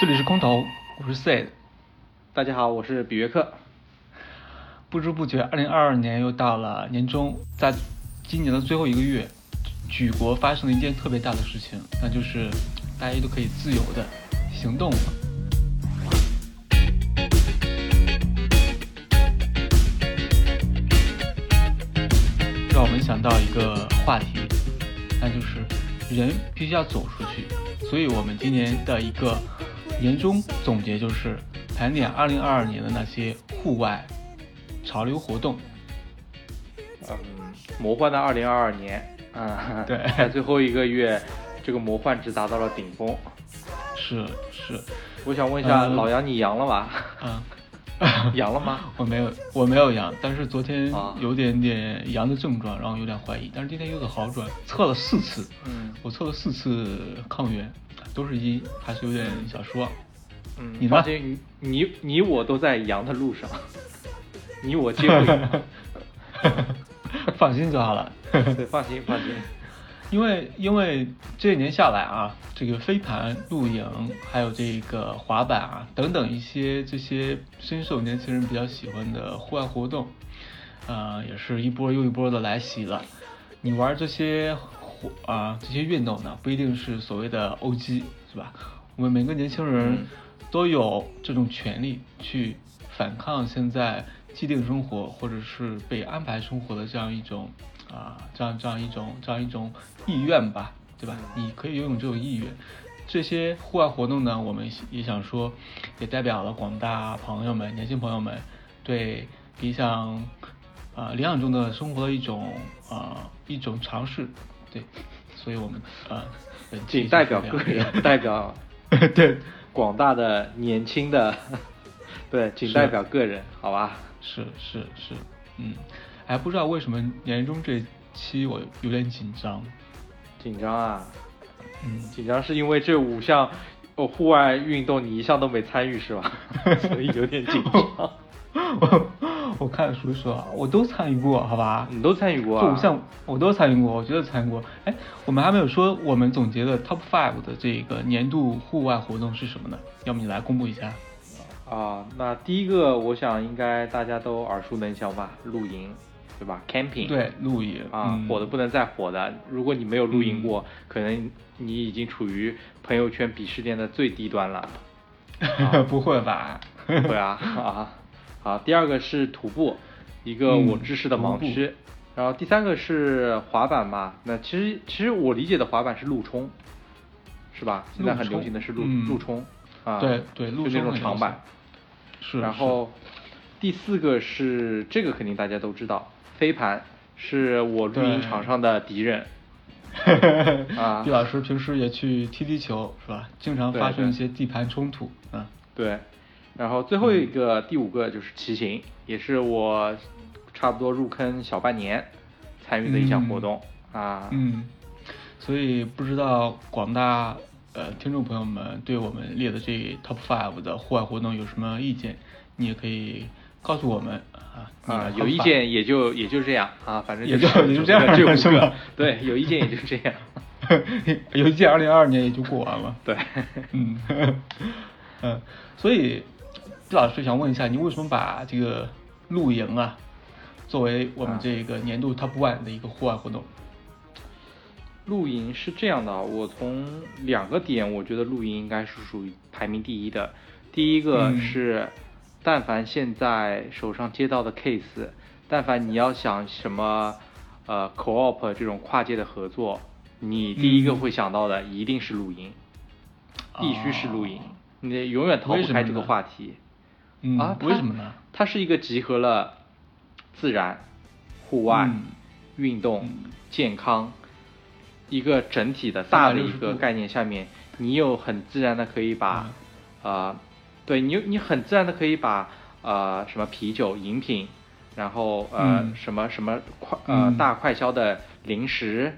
这里是空投，我是 Said。大家好，我是比约克。不知不觉，二零二二年又到了年终，在今年的最后一个月，举国发生了一件特别大的事情，那就是大家都可以自由的行动了。让我们想到一个话题，那就是人必须要走出去。所以我们今年的一个年终总结就是盘点二零二二年的那些户外潮流活动。嗯，魔幻的二零二二年，嗯，对，在最后一个月，这个魔幻值达到了顶峰。是是，我想问一下嗯老杨，你阳了吧？嗯，阳了吗？我没有，我没有阳，但是昨天啊有点点阳的症状，然后有点怀疑，但是今天有点好转，测了四次，嗯我测了四次抗原，都是一，还是有点小说。嗯，你呢放心，你你你我都在阳的路上，你我皆会阳。放心就好了。对，放心放心。因为因为这一年下来啊，这个飞盘、露营，还有这个滑板啊等等一些这些深受年轻人比较喜欢的户外活动，呃，也是一波又一波的来袭了。你玩这些活啊、这些运动呢，不一定是所谓的 OG 是吧？我们每个年轻人嗯都有这种权利去反抗现在既定生活或者是被安排生活的这样一种啊，这样这样一种这样一种意愿吧，对吧？你可以拥有这种意愿。这些户外活动呢，我们也想说，也代表了广大朋友们、年轻朋友们对理想啊、理想中的生活的一种啊、一种尝试，对，所以我们啊，本期仅代表个人，代表 对，广大的年轻的，对，仅代表个人，好吧？是是是，嗯，哎，不知道为什么年终这期我有点紧张，紧张啊，嗯，紧张是因为这五项哦户外运动你一项都没参与是吧？所以有点紧张。我我看书说啊，我都参与过，好吧？你都参与过啊？这五项我都参与过，我觉得参与过。哎，我们还没有说我们总结的 Top Five 的这个年度户外活动是什么呢？要么你来公布一下。啊，那第一个我想应该大家都耳熟能详吧，露营，对吧？camping。对，露营啊，嗯、火的不能再火的。如果你没有露营过，可能你已经处于朋友圈鄙视链的最低端了。不会吧？对啊啊，好，第二个是徒步，一个我知识的盲区。然后第三个是滑板嘛，那其实其实我理解的滑板是路冲，是吧？现在很流行的是路路冲啊，对对路就那种长板。是。然后第四个是这个肯定大家都知道，飞盘是我露营对场上的敌人。啊毕老师平时也去踢踢球是吧？经常发生一些地盘冲突啊。对，然后最后一嗯个、第五个就是骑行，也是我差不多入坑小半年参与的一项活动、啊。嗯，所以不知道广大呃听众朋友们对我们列的这 Top Five 的户外活动有什么意见？你也可以告诉我们啊。啊，有意见也就也就这样啊，反正也就就也就这样这五个 对，有意见也就这样。有意见二零二二年也就过完了。对，嗯 嗯，所以毕老师想问一下，你为什么把这个露营啊作为我们啊这个年度 Top One 的一个户外活动？露营是这样的啊，我从两个点，我觉得露营应该是属于排名第一的。第一个嗯是，但凡现在手上接到的 case，但凡你要想什么呃 co-op 这种跨界的合作，你第一个嗯会想到的一定是露营，必须是露营哦，你永远逃不开这个话题。嗯啊，它为什么呢？它是一个集合了自然、户外、嗯运动、嗯。健康一个整体的大的一个概念下面，你又很自然的可以把，呃，对你有你很自然的可以把呃什么啤酒饮品，然后呃、嗯。什么什么快呃嗯。大快消的零食，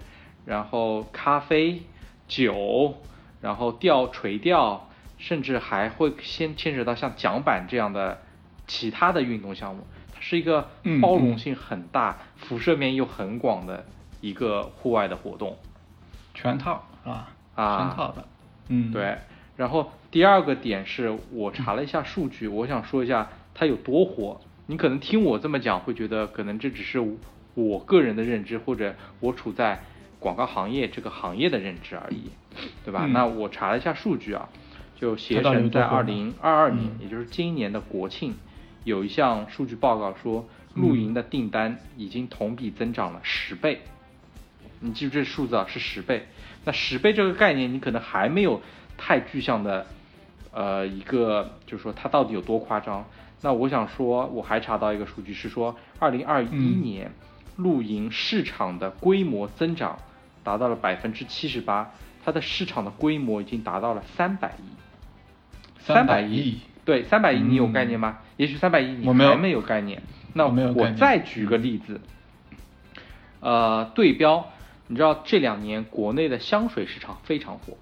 然后咖啡、酒，然后吊垂钓，甚至还会先牵扯到像桨板这样的其他的运动项目，它是一个嗯包容性很大、辐射面又很广的一个户外的活动。全套是吧？啊全套的，嗯，对，然后第二个点是我查了一下数据，我想说一下它有多火。你可能听我这么讲，会觉得可能这只是我个人的认知，或者我处在广告行业这个行业的认知而已，对吧？嗯那我查了一下数据啊，就携程在二零二二年，嗯也就是今年的国庆，有一项数据报告说，露营的订单已经同比增长了十倍。你记住这数字啊，是十倍。那十倍这个概念，你可能还没有太具象的，呃，一个就是说它到底有多夸张。那我想说，我还查到一个数据是说，二零二一嗯年露营市场的规模增长达到了百分之七十八，它的市场的规模已经达到了三百亿。三百亿，对，三百亿你有概念吗？也许三百亿你我没有。还没有概念。那我再举个例子，呃，对标，你知道这两年国内的香水市场非常火，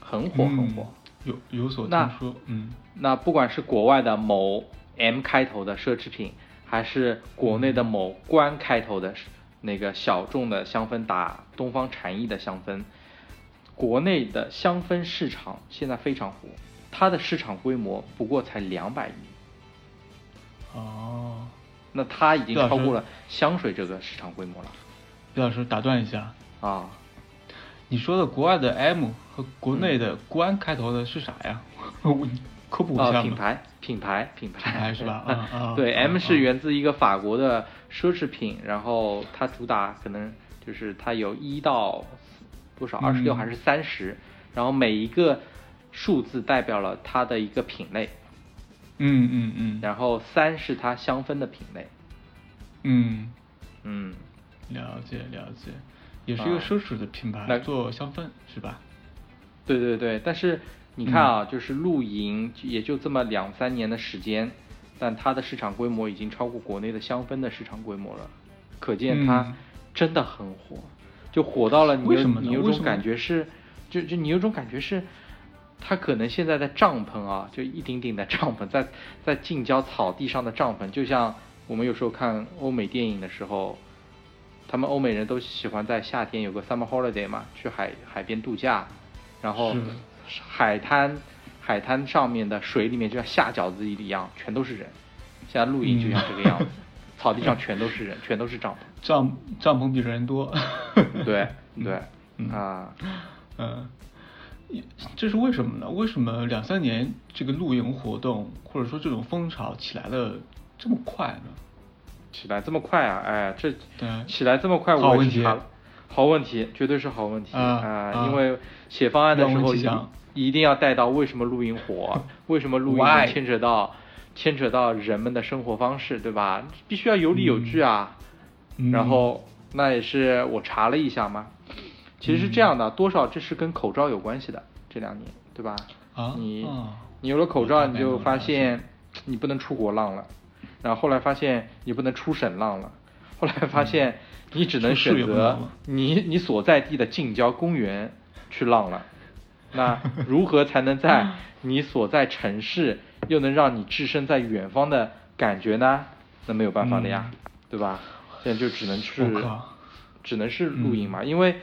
很火很火。嗯有有所那听说，嗯。那不管是国外的某 M 开头的奢侈品，还是国内的某官开头的那个小众的香氛打东方禅意的香氛，国内的香氛市场现在非常火，它的市场规模不过才两百亿，哦，那它已经超过了香水这个市场规模了。李老师打断一下，啊。你说的国外的 M 和国内的官开头的是啥呀？科普一啊，下嘛。品牌，品牌，品牌，品牌是吧？啊啊对啊，M 啊是源自一个法国的奢侈品，然后它主打可能就是它有一到多少二十六嗯还是三十，然后每一个数字代表了它的一个品类，嗯嗯嗯。然后三是它香氛的品类，嗯，嗯，了解了解，也是一个啊奢侈的品牌，来做香氛是吧？对对对，但是你看啊，就是露营也就这么两三年的时间，但它的市场规模已经超过国内的香氛的市场规模了，可见它嗯。真的很火，就火到了你有为什么你有种感觉是，就就你有种感觉是，它可能现在的帐篷啊，就一顶顶的帐篷，在在近郊草地上的帐篷，就像我们有时候看欧美电影的时候。他们欧美人都喜欢在夏天有个 summer holiday 嘛，去海海边度假，然后海滩海滩上面的水里面就像下饺子一样，全都是人。现在露营就像这个样子，草地上全都是人，全都是帐篷帐帐篷比人多。篷。对 对、嗯啊，嗯，这是为什么呢？为什么两三年这个露营活动或者说这种风潮起来的这么快呢？起来这么快啊！哎，这对起来这么快，好问题我也是查了。好问题，绝对是好问题啊啊因为写方案的时候一定要带到为什么露营火，为什么露营牵扯到牵扯到人们的生活方式，对吧？必须要有理有据啊。嗯然后那也是我查了一下嘛，其实是这样的，多少这是跟口罩有关系的，这两年，对吧？啊你啊你有了口罩，你就发现你不能出国浪了，然后后来发现你不能出省浪了，后来发现你只能选择你你所在地的近郊公园去浪了。那如何才能在 你所在城市又能让你置身在远方的感觉呢？那没有办法的呀，对吧？现在就只能去只能是露营嘛，因为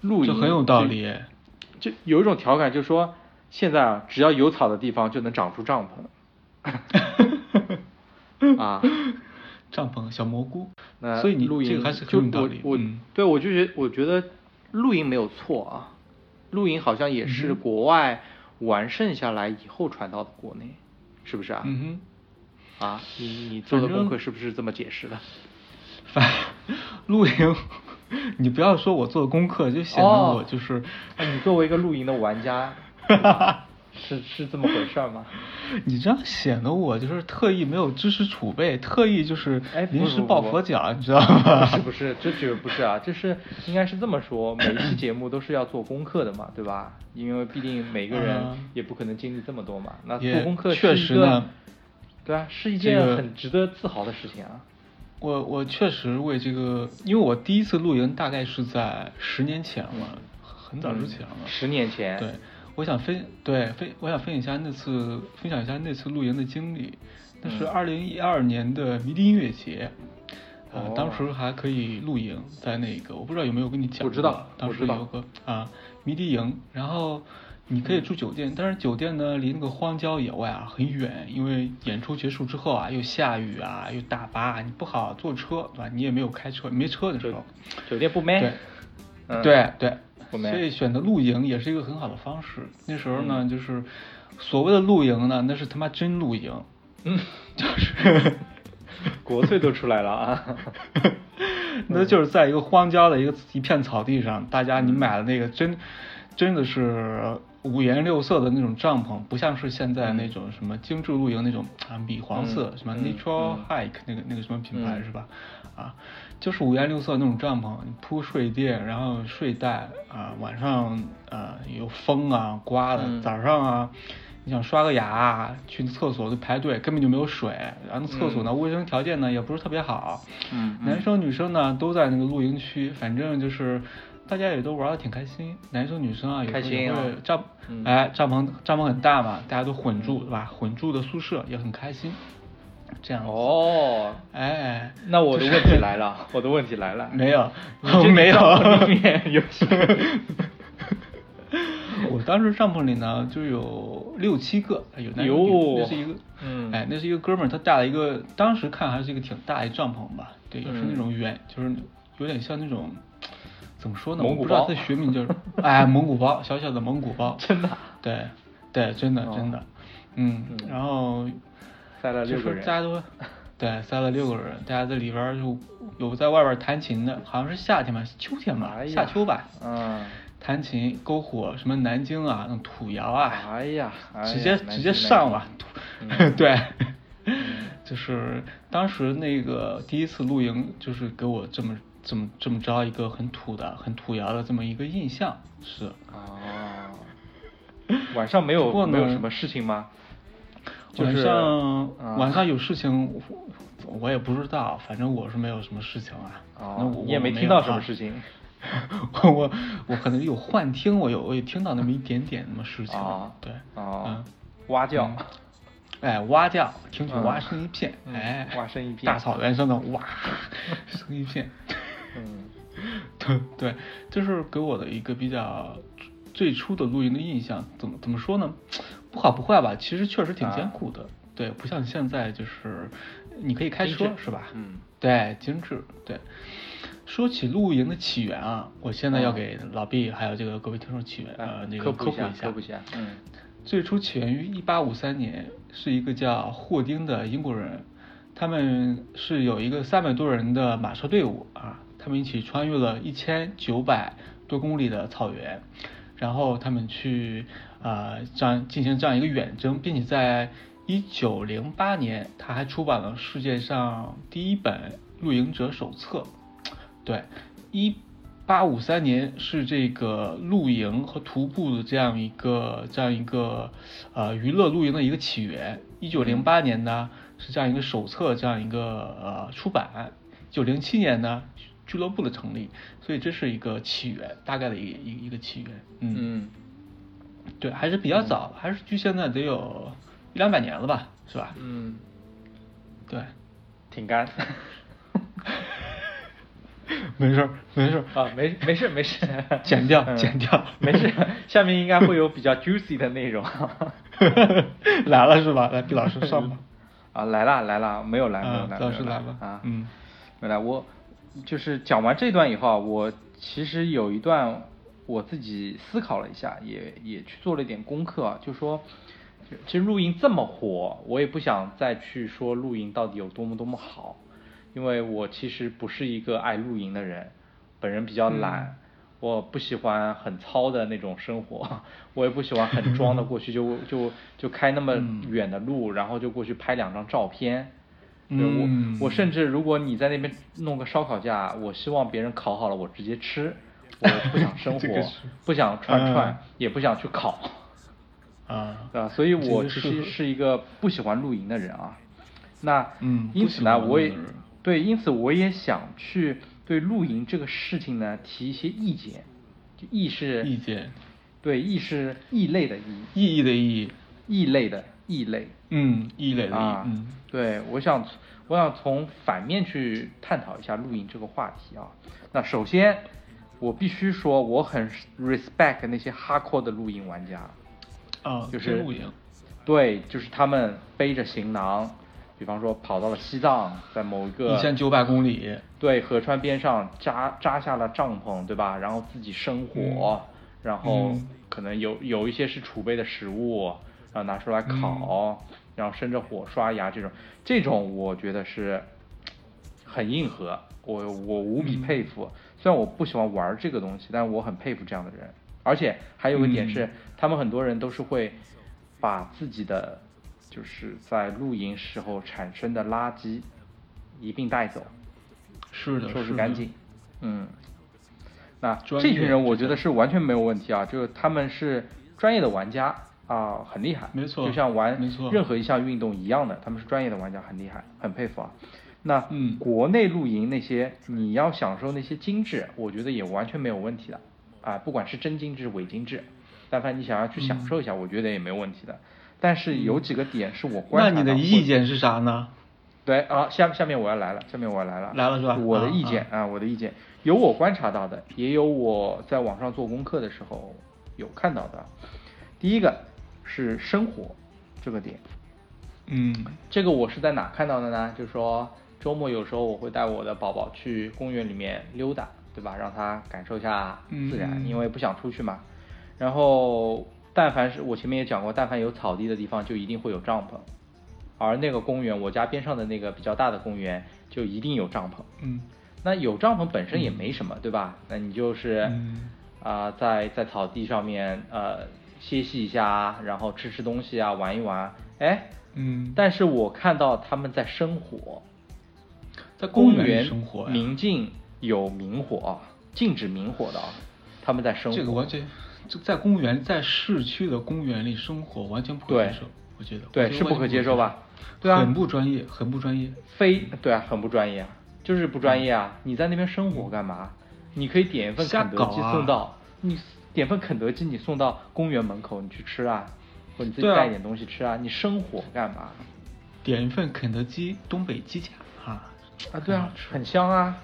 露营这很有道就理。就有一种调侃，就是说现在啊，只要有草的地方就能长出帐篷。啊，帐篷小蘑菇，那所以你露营这个还是很有道理。我我、嗯对我就觉得我觉得露营没有错啊，露营好像也是国外完胜下来以后传到的国内，是不是啊？嗯哼啊，你你做的功课是不是这么解释的？哼，反露营，你不要说我做功课，就显得哦我就是。那你作为一个露营的玩家，是是这么回事儿吗？你这样显得我就是特意没有知识储备，特意就是临时抱不不不佛脚，你知道吗？不是不是，这绝不是啊，就是应该是这么说，每一期节目都是要做功课的嘛，对吧？因为毕竟每个人嗯也不可能经历这么多嘛。那做功课确实呢，对啊，是一件很值得自豪的事情啊。我我确实为这个，因为我第一次露营大概是在十年前了，很早之前了。嗯十年前对，我想分对分，我想分享一下那次分享一下那次露营的经历。那是嗯二零一二年的迷笛音乐节，呃，哦当时还可以露营，在那个我不知道有没有跟你讲过，我知道当时有个啊迷笛营，然后你可以住酒店，但是酒店呢离那个荒郊野外啊很远，因为演出结束之后啊又下雨啊又大巴，你不好坐车，对吧？你也没有开车，没车的时候，酒店不美。对，嗯。对对，不美所以选择露营也是一个很好的方式。那时候嗯。呢，就是所谓的露营呢，那是他妈真露营，嗯，就是。国粹都出来了啊。那就是在一个荒郊的一个一片草地上，大家你买了那个真真的是五颜六色的那种帐篷，不像是现在那种什么精致露营那种啊米黄色，什么 Natural 嗯 Hike 那个那个什么品牌嗯是吧？啊，就是五颜六色那种帐篷，你铺睡垫，然后睡袋啊，晚上啊有风啊刮的，嗯早上啊。你想刷个牙啊，去厕所就排队，根本就没有水。然后那厕所呢，卫生条件呢也不是特别好。男生女生呢都在那个露营区，反正就是大家也都玩的挺开心。男生女生啊，有时也开心啊会帐，嗯。哎，帐篷帐篷很大嘛，大家都混住，对吧？混住的宿舍也很开心，这样子。哦，哎，那我的问题来了，我的问题来了。没有。没有。帐篷里面有 我当时帐篷里呢就有六七个，哎有那有那是一个，嗯。哎，那是一个哥们儿，他带了一个，当时看还是一个挺大一帐篷吧，对，也是那嗯。种圆，就是有点像那种，怎么说呢？蒙古我不知道包它学名叫，哎，蒙古包，小小的蒙古包，真的啊对，对，真的哦真的，嗯，嗯然后塞了就是六个人大家都，对，塞了六个人，大家在里边儿就有在外边儿弹琴的，好像是夏天吧，秋天吧，夏秋吧，嗯，弹琴、篝火，什么南京啊，那种土窑啊，哎呀，哎呀直接直接上了难听，嗯 对，就是当时那个第一次露营，就是给我这么这么这么着一个很土的、很土窑的这么一个印象，是。哦，晚上没有过没有什么事情吗？就是晚上、啊。晚上有事情，我我也不知道，反正我是没有什么事情啊。那哦我，你也没听到什么啊。事情。我我可能有幻听，我有我也听到那么一点点那么事情，啊对，哦。嗯，蛙叫。嗯，哎，蛙叫，听取嗯。蛙声一片，嗯哎，蛙声一片。大草原上的蛙 声一片，嗯对 对，就是给我的一个比较最初的露营的印象。怎么怎么说呢？不好不坏吧，其实确实挺艰苦的。对，不像现在就是你可以开车是吧？嗯，对，精致。对，说起露营的起源啊，我现在要嗯给老毕还有这个各位听众起源呃那个科普普一下，科普一下。嗯最初起源于一八五三年，是一个叫霍丁的英国人，他们是有一个三百多人的马车队伍啊，他们一起穿越了一千九百多公里的草原，然后他们去啊、呃这样进行这样一个远征，并且在一九零八年，他还出版了世界上第一本露营者手册。对，一八五三年是这个露营和徒步的这样一个这样一个呃娱乐露营的一个起源。一九零八年呢是这样一个手册这样一个呃出版。九零七年呢俱乐部的成立，所以这是一个起源，大概的一个一个一个起源。嗯，嗯，对，还是比较早，还是距现在得有一两百年了吧，是吧？嗯，对，挺干。没事儿，没事儿啊，没没事没事，剪掉嗯剪掉没事，下面应该会有比较 juicy 的内容。来了是吧？来，毕老师上吧。啊，来了来了，没有来没有啊来，老师来吧啊，嗯，没来。我就是讲完这段以后啊，我其实有一段我自己思考了一下，也也去做了一点功课啊，就说。其实露营这么火，我也不想再去说露营到底有多么多么好，因为我其实不是一个爱露营的人，本人比较懒，我不喜欢很糙的那种生活，我也不喜欢很装的过去就就就开那么远的路，然后就过去拍两张照片。对嗯我我甚至如果你在那边弄个烧烤架，我希望别人烤好了我直接吃，我不想生 火，不想串串，嗯也不想去烤。啊，对吧？所以我其实是一个不喜欢露营的人啊。那嗯因此呢，我也对，因此我也想去对露营这个事情呢提一些意见。就异是意见，对，意是异类的异，意义的意，异类的异类。嗯，异类啊，嗯，对，我想我想从反面去探讨一下露营这个话题啊。那首先，我必须说我很 respect 那些 hardcore 的露营玩家。啊，就是露营，对，就是他们背着行囊，比方说跑到了西藏，在某一个一千九百公里，对河川边上扎扎下了帐篷，对吧？然后自己生火，然后嗯可能有有一些是储备的食物，然后拿出来烤，然后生着火刷牙这种，这种我觉得是很硬核，我我无比佩服。虽然我不喜欢玩这个东西，但我很佩服这样的人。而且还有个点是，嗯他们很多人都是会把自己的就是在露营时候产生的垃圾一并带走，是的，收拾干净。嗯，那这群人我觉得是完全没有问题啊，就是他们是专业的玩家啊，很厉害。没错就像玩任何一项运动一样的，他们是专业的玩家，很厉害，很佩服啊。那嗯国内露营那些你要享受那些精致，我觉得也完全没有问题的啊，不管是真精致伪精致，但凡你想要去享受一下，我觉得也没有问题的。但是有几个点是我观嗯那你的意见是啥呢？对啊，下下面我要来了，下面我要来了，来了是吧我的啊意见啊我的意见有我观察到的，也有我在网上做功课的时候有看到的。第一个是生活这个点，嗯这个我是在哪看到的呢？就是说周末有时候我会带我的宝宝去公园里面溜达，对吧？让他感受一下自然，嗯因为不想出去嘛。然后但凡是我前面也讲过，但凡有草地的地方就一定会有帐篷，而那个公园，我家边上的那个比较大的公园就一定有帐篷。嗯那有帐篷本身也没什么，对吧？那你就是啊、嗯在在草地上面呃歇息一下啊，然后吃吃东西啊，玩一玩，哎。嗯，但是我看到他们在生火，在公园生火呀明镜有明火啊，禁止明火的啊，他们在生火。这个完全就在公园，在市区的公园里生火，完全不可接受。我觉得对是不可接受吧对啊很不专业，很不专业。非对啊，很不专业啊，就是不专业啊！你在那边生火干嘛？你可以点一份瞎肯德基送到，你点份肯德基你送到公园门口，你去吃啊，或者你自己带点东西吃啊，你生火干嘛？点一份肯德基东北鸡架啊啊，对啊很香啊。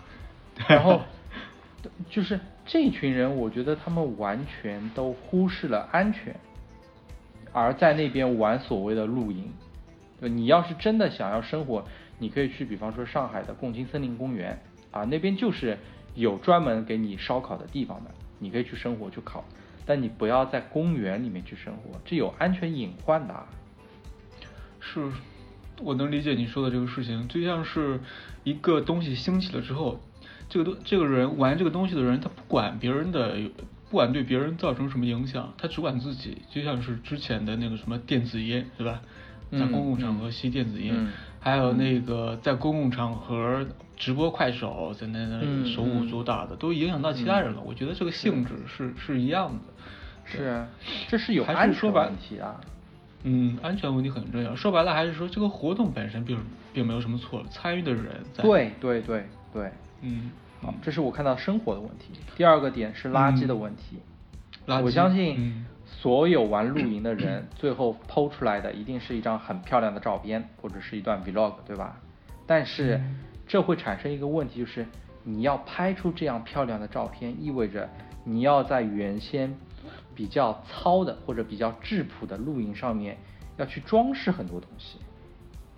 然后 就是这群人，我觉得他们完全都忽视了安全，而在那边玩所谓的露营。对你要是真的想要生活，你可以去，比方说上海的共青森林公园啊，那边就是有专门给你烧烤的地方的，你可以去生活去烤，但你不要在公园里面去生活，这有安全隐患的啊。是，我能理解你说的这个事情，就像是一个东西兴起了之后，这个东这个人玩这个东西的人，他不管别人的，不管对别人造成什么影响，他只管自己。就像是之前的那个什么电子烟，对吧？在嗯公共场合吸电子烟，嗯还有那个在公共场合直播快手，在那那嗯手舞嗯足蹈的，都影响到其他人了。我觉得这个性质是是一样的。是啊，这是有还是安全说白问题啊。嗯，安全问题很重要。说白了，还是说这个活动本身并并没有什么错，参与的人在。，对对对对，嗯，好，这是我看到生活的问题。第二个点是垃圾的问题。垃圾我相信嗯所有玩露营的人，最后剖出来的一定是一张很漂亮的照片，或者是一段 vlog，对吧？但是嗯这会产生一个问题，就是你要拍出这样漂亮的照片，意味着你要在原先比较糙的或者比较质朴的露营上面要去装饰很多东西，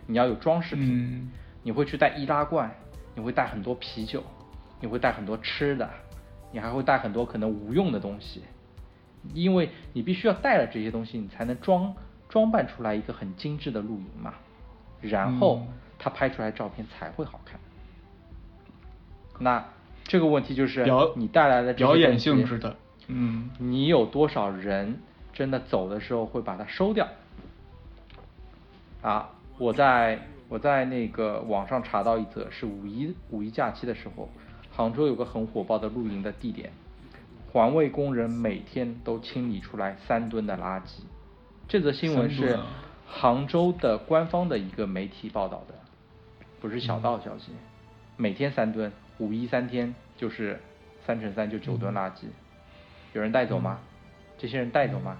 你要有装饰品。嗯。你会去带易拉罐，你会带很多啤酒，你会带很多吃的，你还会带很多可能无用的东西，因为你必须要带了这些东西，你才能装装扮出来一个很精致的露营嘛，然后嗯他拍出来照片才会好看。那这个问题就是表你带来的表演性质的，嗯你有多少人真的走的时候会把它收掉？啊，我在我在那个网上查到一则，是五一五一假期的时候，杭州有个很火爆的露营的地点，环卫工人每天都清理出来三吨的垃圾。这则新闻是杭州的官方的一个媒体报道的，不是小道消息。每天三吨，五一三天就是三乘三就九吨垃圾，有人带走吗？这些人带走吗？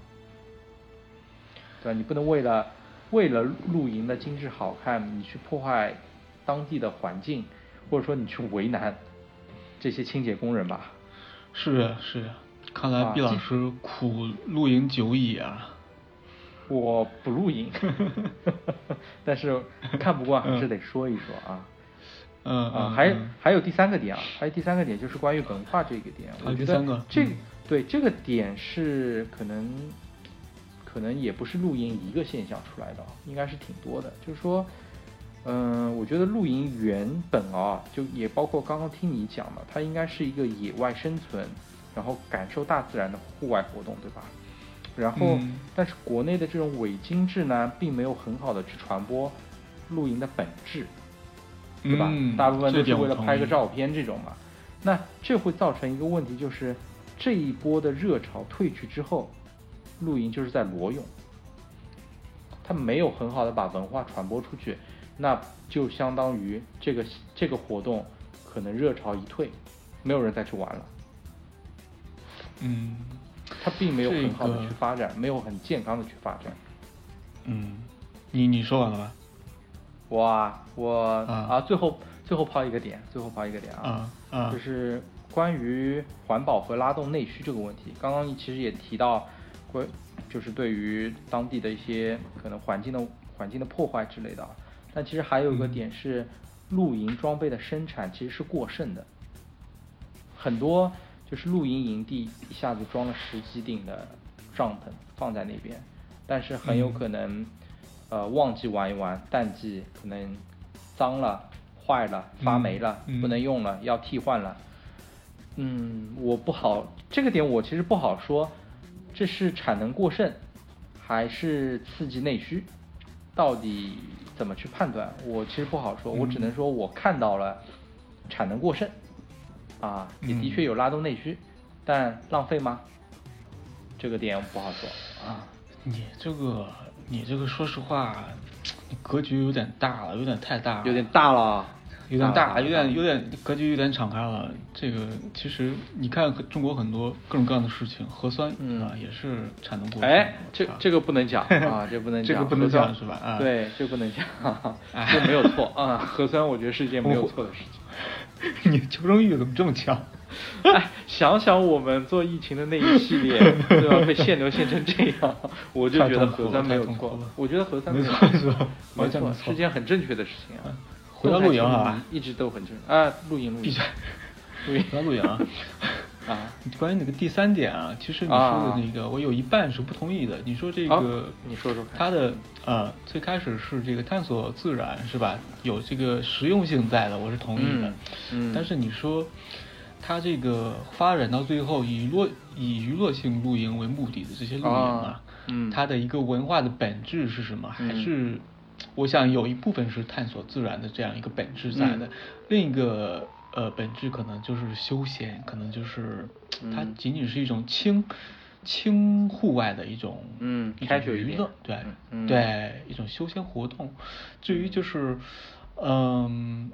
对吧？你不能为了为了露营的精致好看，你去破坏当地的环境，或者说你去为难这些清洁工人吧？是啊是啊，看来毕老师苦露营久矣啊。我不露营，但是看不惯还是得说一说啊。嗯啊，还还有第三个点啊，还有第三个点就是关于文化这个点，我觉得这对这个点是可能可能也不是露营一个现象出来的，应该是挺多的。就是说，嗯，我觉得露营原本啊，就也包括刚刚听你讲的，它应该是一个野外生存，然后感受大自然的户外活动，对吧？然后，但是国内的这种伪精致呢，并没有很好的去传播露营的本质。对吧？大部分都是为了拍个照片这种嘛。那这会造成一个问题，就是这一波的热潮退去之后，露营就是在裸泳，它没有很好的把文化传播出去，那就相当于这个这个活动可能热潮一退，没有人再去玩了。嗯，它并没有很好的去发展，没有很健康的去发展。嗯，你你说完了吧？我啊，我啊，最后最后抛一个点，最后抛一个点啊，就是关于环保和拉动内需这个问题。刚刚其实也提到，关就是对于当地的一些可能环境的环境的破坏之类的。但其实还有一个点是，露营装备的生产其实是过剩的，很多就是露营营地一下子装了十几顶的帐篷放在那边，但是很有可能。呃，旺季玩一玩，淡季可能脏了、坏了、发霉了，不能用了，要替换了。嗯，我不好这个点，我其实不好说，这是产能过剩，还是刺激内需？到底怎么去判断？我其实不好说，我只能说我看到了产能过剩，啊，也的确有拉动内需，但浪费吗？这个点不好说啊。你这个。你这个说实话，你格局有点大了，有点太大了，有点大了，有点大，有点有点格局有点敞开了。这个其实你看中国很多各种各样的事情，核酸啊也是产能过剩。哎，这这个不能讲 啊，这不能讲，这个不能讲是吧？啊，对，这不能讲，这没有错 啊。核酸我觉得是一件没有错的事情。你求生欲怎么这么强？哎，想想我们做疫情的那一系列，对吧？被限流限成这样，我就觉得核酸没有错。我觉得核酸没错，没错，是件很正确的事情啊。回到露营啊，一直都很正啊。露营，露营，露营，回到露营啊。啊，关于那个第三点啊，其实你说的那个，我有一半是不同意的。你说这个，你说说看。它的呃，最开始是这个探索自然，是吧？有这个实用性在的，我是同意的。嗯。但是你说。它这个发展到最后，以乐以娱乐性露营为目的的这些露营啊，嗯，它的一个文化的本质是什么？还是我想有一部分是探索自然的这样一个本质在的，另一个呃本质可能就是休闲，可能就是它仅仅是一种轻轻户外的一种嗯一种娱乐，对对一种休闲活动。至于就是嗯，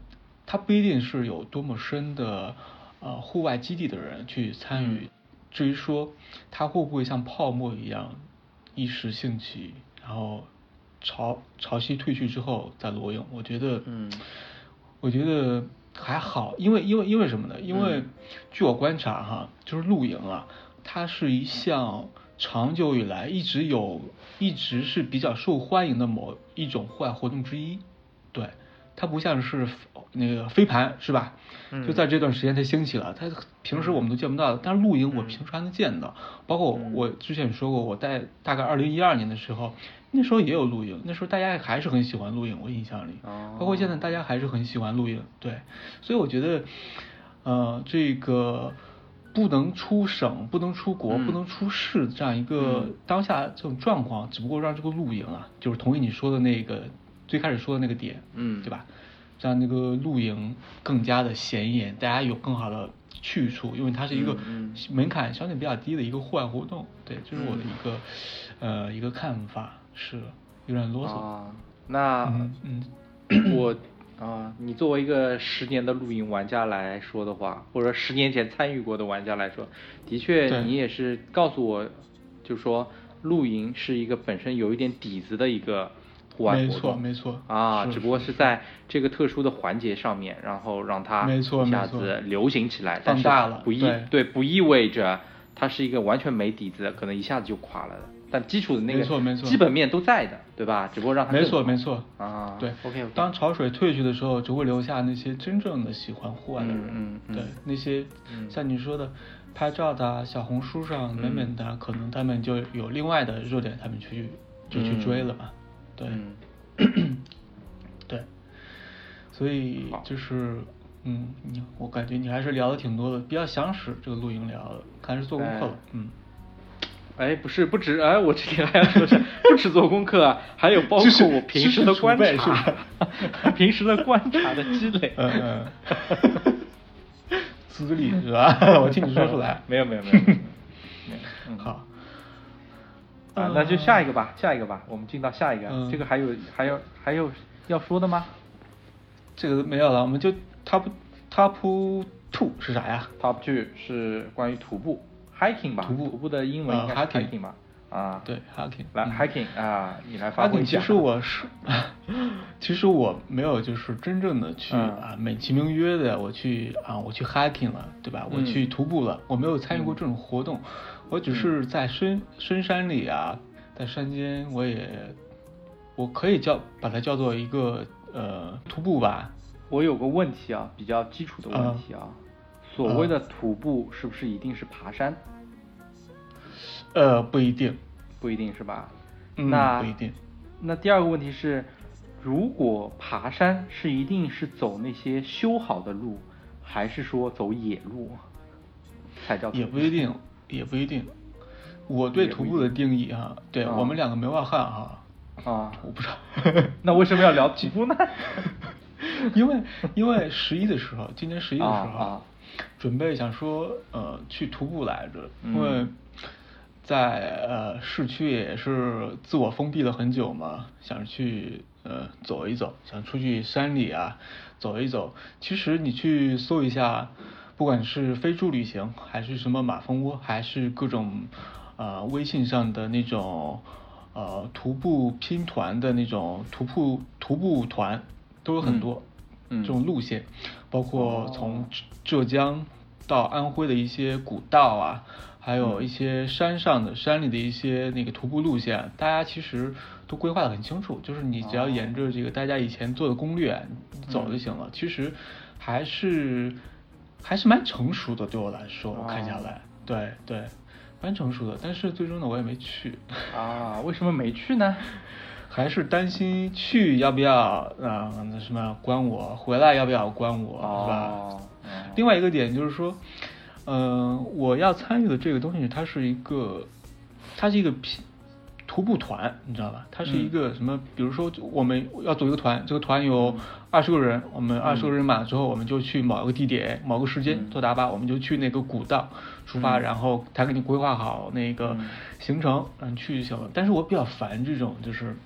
它不一定是有多么深的。呃，户外基地的人去参与，至于说它会不会像泡沫一样一时兴起，然后潮潮汐退去之后再裸泳，我觉得，嗯，我觉得还好，因为因为因为什么呢？因为据我观察哈，就是露营啊，它是一项长久以来一直有一直是比较受欢迎的某一种户外活动之一，对。它不像是那个飞盘是吧？就在这段时间它兴起了。它平时我们都见不到的，但是露营我平时还能见到。包括我之前说过，我在大概二零一二年的时候，那时候也有露营，那时候大家还是很喜欢露营。我印象里，包括现在大家还是很喜欢露营。对，所以我觉得，呃，这个不能出省、不能出国、不能出市这样一个当下这种状况，只不过让这个露营啊，就是同意你说的那个。最开始说的那个点，嗯，对吧？让那个露营更加的显眼，大家有更好的去处，因为它是一个门槛相对比较低的一个户外活动。对，这是我的一个呃一个看法，是有点啰嗦。啊，那嗯，我啊，你作为一个十年的露营玩家来说的话，或者十年前参与过的玩家来说，的确，你也是告诉我，就说露营是一个本身有一点底子的一个。户外没错，没错啊，只不过是在这个特殊的环节上面，然后让它一下子流行起来，但是不意对不意味着它是一个完全没底子，可能一下子就垮了但基础的那个没错没错基本面都在的，对吧？只不过让它没错没错啊，对 OK 当潮水退去的时候，只会留下那些真正的喜欢户外的人。嗯嗯嗯对，那些、嗯像你说的拍照的啊、小红书上美美的啊，可能他们就有另外的热点，他们去就去追了嘛。对，嗯 对，所以就是。嗯，你我感觉你还是聊的挺多的，比较详实。这个露营聊的，看来是做功课了。哎嗯，哎，不是，不止，哎，我这里还要说是，不止做功课啊，还有包括我平时的观察，平时的观察的积累。嗯嗯，资历是吧？我听你说出来。没有没有没有没有。嗯好。啊，那就下一个吧，下一个吧，我们进到下一个。嗯这个还有还有还有要说的吗这个没有了，我们就 top top two 是啥呀？？Top two 是关于徒步，hiking 吧？徒步徒步的英文应该是呃，hiking 吧？啊，对，hiking 来嗯 hiking 啊，你来发挥 hiking 一下。其实我是，其实我没有就是真正的去、嗯啊美其名曰的我去啊我去 hiking 了，对吧？我嗯去徒步了，我没有参与过这种活动，我只是在深深山里啊，在山间我也我可以叫把它叫做一个呃徒步吧。我有个问题啊，比较基础的问题啊，所谓的徒步是不是一定是爬山？呃，不一定，不一定是吧？嗯那不一定。那第二个问题是，如果爬山是一定是走那些修好的路，还是说走野路才叫？也不一定，也不一定。我对徒步的定义哈，对、啊我们两个没外汉哈，啊。我不知道。那为什么要聊 徒步呢？因为因为十一的时候，今年十一的时候，啊啊准备想说呃去徒步来着，嗯因为在呃市区也是自我封闭了很久嘛，想去呃走一走，想出去山里啊走一走。其实你去搜一下，不管是飞猪旅行，还是什么马蜂窝，还是各种呃微信上的那种呃徒步拼团的那种徒步徒步团，都有很多。嗯这种路线，包括哦从浙浙江到安徽的一些古道啊，还有一些山上的、山里的一些那个徒步路线，大家其实都规划的很清楚，就是你只要沿着这个大家以前做的攻略你走就行了。其实还是还是蛮成熟的，对我来说，我看下来，对对，蛮成熟的。但是最终呢，我也没去。啊，为什么没去呢？还是担心去要不要啊、那什么关我，回来要不要关我，是吧？另外一个点就是说，嗯、我要参与的这个东西，它是一个，它是一个拼徒步团，你知道吧？它是一个什么？比如说我们要组一个团，这个团有二十个人，我们二十个人满了之后，我们就去某一个地点、某个时间嗯坐大巴，我们就去那个古道出发，嗯然后他给你规划好那个嗯行程，让你去就行了。但是我比较烦这种就是。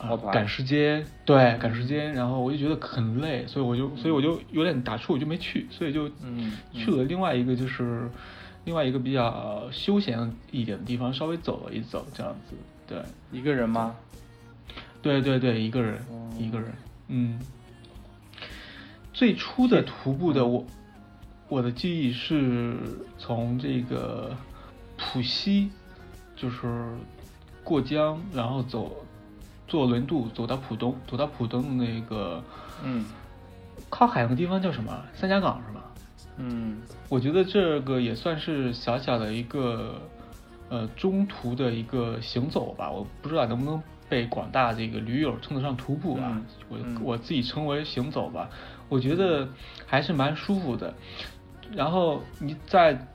啊跑，团。赶时间，对，赶时间，然后我就觉得很累，所以我就，所以我就有点打怵，我就没去，所以就嗯去了另外一个就是另外一个比较休闲一点的地方，稍微走了一走，这样子，对，一个人吗？对对对，一个人，哦。一个人，嗯。最初的徒步的我，我的记忆是从这个浦西，就是过江，然后走坐轮渡走到浦东，走到浦东的那个，嗯靠海的地方叫什么？三峡港是吗？嗯我觉得这个也算是小小的一个呃中途的一个行走吧，我不知道能不能被广大这个驴友称得上徒步啊，嗯我嗯我自己称为行走吧，我觉得还是蛮舒服的。然后你在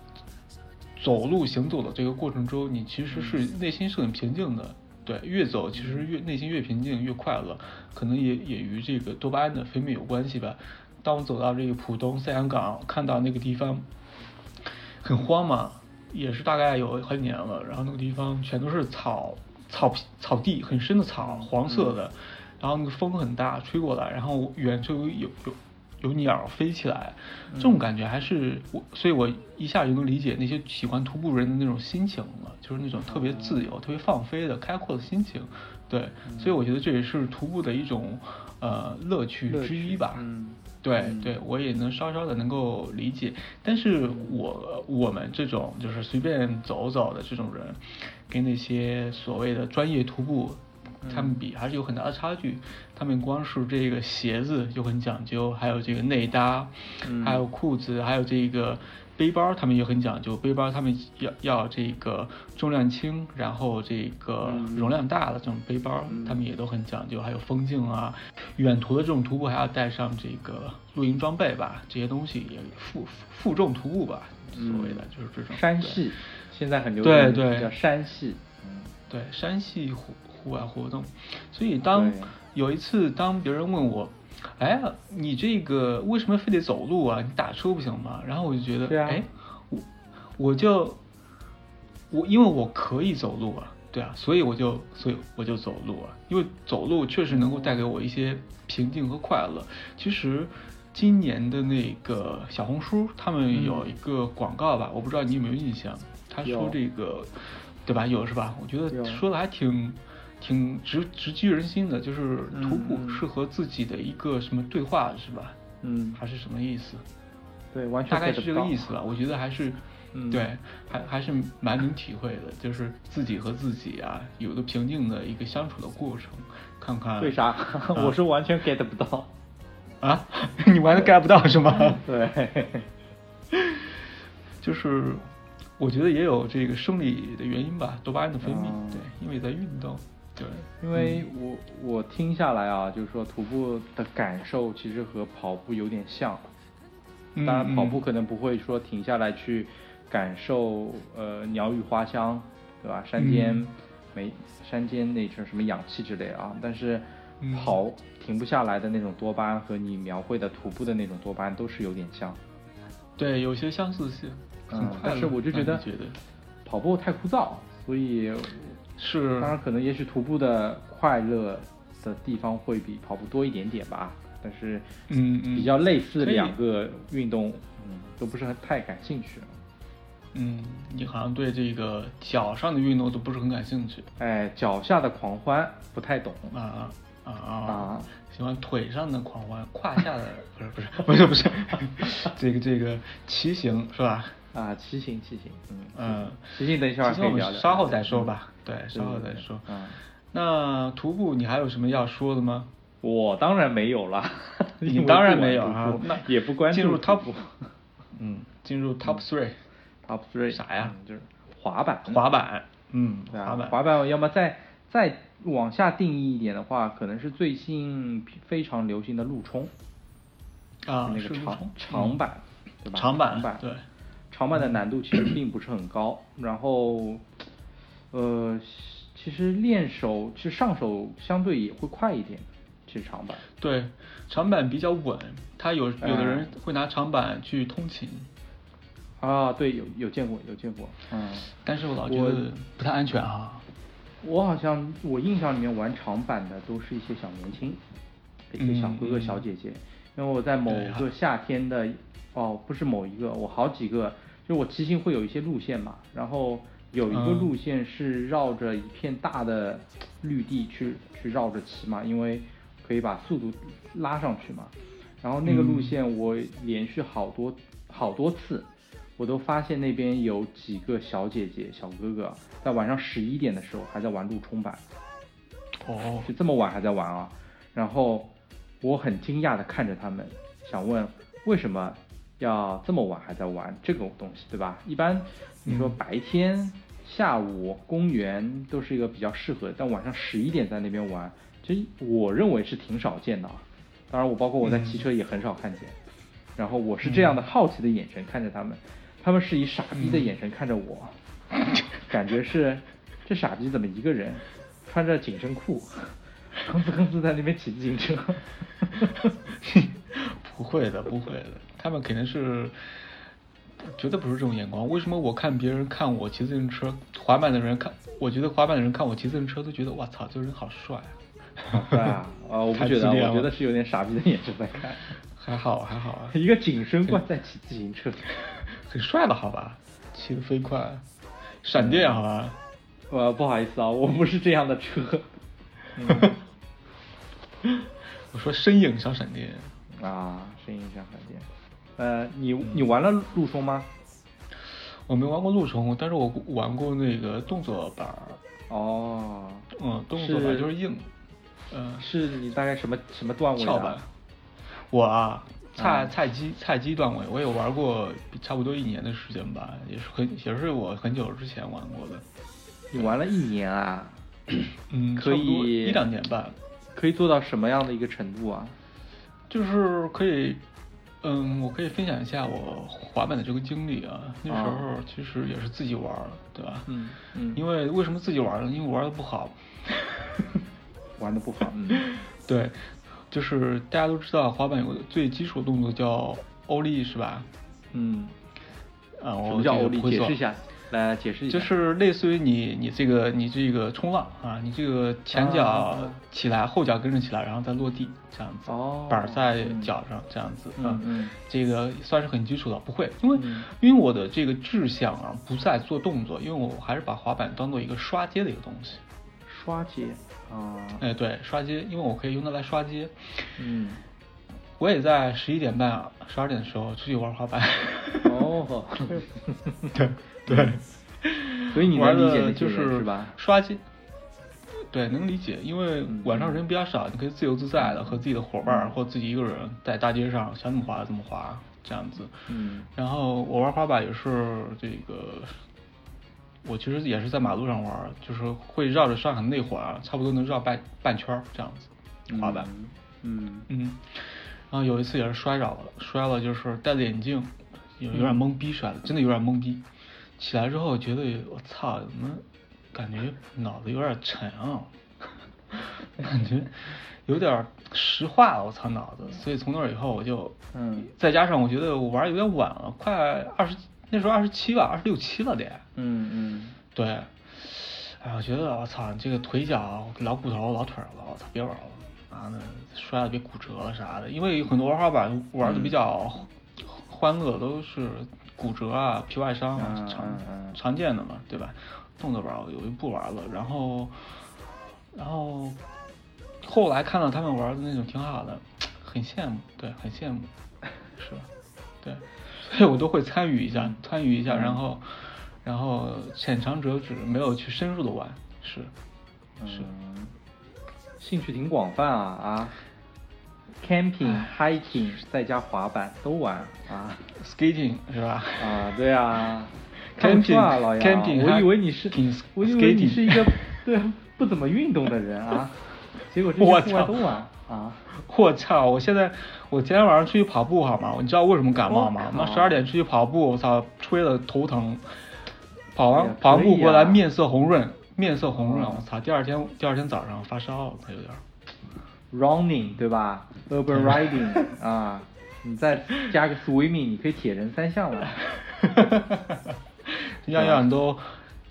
走路行走的这个过程中，你其实是内心是很平静的。对，越走其实越内心越平静越快乐，可能也也与这个多巴胺的分泌有关系吧。当我走到这个浦东三阳港，看到那个地方很荒嘛，也是大概有好几年了，然后那个地方全都是草草皮草地，很深的草，黄色的，然后那个风很大，吹过来，然后远处有有有有鸟飞起来，这种感觉还是我，所以我一下就能理解那些喜欢徒步人的那种心情了，就是那种特别自由、特别放飞的开阔的心情。对，所以我觉得这也是徒步的一种呃乐趣之一吧。嗯，对嗯对，我也能稍稍的能够理解，但是我我们这种就是随便走走的这种人，跟那些所谓的专业徒步，他们比还是有很大的差距。他们光是这个鞋子就很讲究，还有这个内搭，嗯还有裤子，还有这个背包，他们也很讲究。背包他们要要这个重量轻，然后这个嗯容量大的这种背包，嗯他们也都很讲究。还有风镜啊，远途的这种徒步还要带上这个露营装备吧，这些东西也负负重徒步吧，所谓的就是这种山系，现在很流行对对行叫山系。嗯对山系户户外活动，所以当有一次当别人问我，哎，你这个为什么非得走路啊？你打车不行吗？然后我就觉得，哎，我我就我因为我可以走路啊，对啊，所以我就所以我就走路啊，因为走路确实能够带给我一些平静和快乐。其实今年的那个小红书，他们有一个广告吧，我不知道你有没有印象，他说这个，对吧？有是吧？我觉得说的还挺。挺直直击人心的，就是徒步是和自己的一个什么对话是吧？嗯，还是什么意思？对，完全大概是这个意思吧。我觉得还是，嗯对，还还是蛮能体会的，就是自己和自己啊，有个平静的一个相处的过程，看看为啥？我是完全 get 不到。啊？你完全 get 不到是吗？对，就是我觉得也有这个生理的原因吧，多巴胺的分泌，嗯对，因为在运动，对，因为我我听下来啊，就是说徒步的感受其实和跑步有点像。嗯当然，跑嗯步可能不会说停下来去感受呃鸟语花香，对吧？山间嗯没山间那种什么氧气之类啊，但是嗯跑停不下来的那种多巴胺和你描绘的徒步的那种多巴胺都是有点像。对，有些相似性，嗯，但是我就觉得跑步太枯燥，所以是，当然可能也许徒步的快乐的地方会比跑步多一点点吧，但是嗯嗯。比较类似的两个运动，嗯，都不是很太感兴趣。嗯，你好像对这个脚上的运动都不是很感兴趣。哎，脚下的狂欢不太懂。啊啊啊。啊！喜欢腿上的狂欢，胯下的不是不是不是不是，这个这个骑行是吧？啊，骑行骑行，嗯嗯，骑行等一下可以聊聊，稍后再说吧，对，对稍后再说。嗯，那徒步你还有什么要说的吗？我当然没有了，你当然没有啊那也不关注进入 top，嗯，进入 top three，top three 啥呀嗯就是滑板，滑板，嗯，滑板，滑板，要么再再往下定义一点的话，可能是最近非常流行的路冲啊，那个长长板，对吧？长板长板对，长板的难度其实并不是很高，然后，呃，其实练手其实上手相对也会快一点，其实长板。对，长板比较稳，他有有的嗯。人会拿长板去通勤，啊，对，有有见过，有见过，嗯，但是我老觉得不太安全啊。我好像我印象里面玩长板的都是一些小年轻一些小哥哥嗯。小姐姐，因为我在某个夏天的，哦，不是某一个，我好几个，就我骑行会有一些路线嘛，然后有一个嗯路线是绕着一片大的绿地去去绕着骑嘛，因为可以把速度拉上去嘛，然后那个路嗯线我连续好多好多次。我都发现那边有几个小姐姐、小哥哥在晚上十一点的时候还在玩路冲板，哦，就这么晚还在玩啊。然后我很惊讶的看着他们，想问为什么要这么晚还在玩这种东西，对吧？一般你说嗯白天、下午公园都是一个比较适合，但晚上十一点在那边玩，其实我认为是挺少见的啊。当然，我包括我在骑车也很少看见。然后我是这样的好奇的眼神看着他们，他们是以傻逼的眼神看着我，感觉是这傻逼怎么一个人穿着紧身裤，吭哧吭哧在那边骑自行车。不会的，不会的，他们肯定是绝对不是这种眼光。为什么我看别人看我骑自行车，滑板的人看，我觉得滑板的人看我骑自行车都觉得哇操，这个人好帅啊！对啊，啊，我不觉得，我觉得是有点傻逼的眼神在看。还好还好啊，一个紧身怪在骑自行车，很帅了好吧？骑得飞快，闪电好吧？呃，不好意思啊，我不是这样的车。我说身影小闪电，啊，身影像闪电。呃，你你玩了陆冲吗？我没玩过陆冲，但是我玩过那个动作板儿。哦，嗯，动作板就是硬。嗯，是你大概什么什么段位跳板？我啊，菜菜鸡菜鸡段位，我有玩过差不多一年的时间吧，也是很也是我很久之前玩过的。你玩了一年啊？嗯，可以一两年吧。可以做到什么样的一个程度啊？就是可以，嗯，我可以分享一下我滑板的这个经历啊。那时候其实也是自己玩，对吧？嗯嗯。因为为什么自己玩呢？因为玩的不好。玩的不好。嗯。对，就是大家都知道滑板有个最基础的动作叫欧力，是吧？嗯。啊，什么叫欧力？解释一下。来解释一下，就是类似于你你这个你这个冲浪啊，你这个前脚起来，后脚跟着起来，然后再落地这样子，板在脚上这样子嗯，这个算是很基础的。不会，因为因为我的这个志向啊不在做动作，因为我还是把滑板当做一个刷街的一个东西。刷街啊？哎，对，刷街，因为我可以用它来刷街。嗯。我也在十一点半、十二点的时候出去玩滑板。哦。对。对，所以你能理解就是是吧？刷机，对，能理解，因为晚上人比较少，你可以自由自在的和自己的伙伴或自己一个人在大街上想怎么滑怎么滑这样子。嗯。然后我玩滑板也是这个，我其实也是在马路上玩，就是会绕着上海内环，差不多能绕半半圈这样子滑板。嗯嗯。然后有一次也是摔着了，摔了就是戴着眼镜，有有点懵逼摔的，真的有点懵逼。起来之后觉得我操，怎么感觉脑子有点沉啊？感觉有点石化了，我操脑子。所以从那以后我就，嗯，再加上我觉得我玩有点晚了，快二十那时候二十七吧，二十六七了得。嗯嗯。对。哎，我觉得我操，这个腿脚老骨头老腿了，我操别玩了，妈的摔了别骨折了啥的。因为有很多玩滑板玩的比较欢乐，都是。骨折啊，皮外伤啊，常常见的嘛，对吧？动作板我就不玩了，然后，然后后来看到他们玩的那种挺好的，很羡慕，对，很羡慕，是吧？对，所以我都会参与一下，参与一下，然后，然后浅尝辄止，没有去深入的玩，是，是，兴趣挺广泛啊啊。camping、hiking，再加滑板都玩啊，skating 是吧？啊，对啊，camping 啊，老杨，我以为你是，我以为你是一个对不怎么运动的人啊，结果这些户外都玩啊！我操！我现在我今天晚上出去跑步好吗？你知道为什么感冒吗？妈十二点出去跑步，我操，吹的头疼，跑完跑完步回来面色红润，面色红润，我操！第二天第二天早上发烧，他有点。Running 对吧？Urban riding 啊，你再加个 swimming，你可以铁人三项了。样样都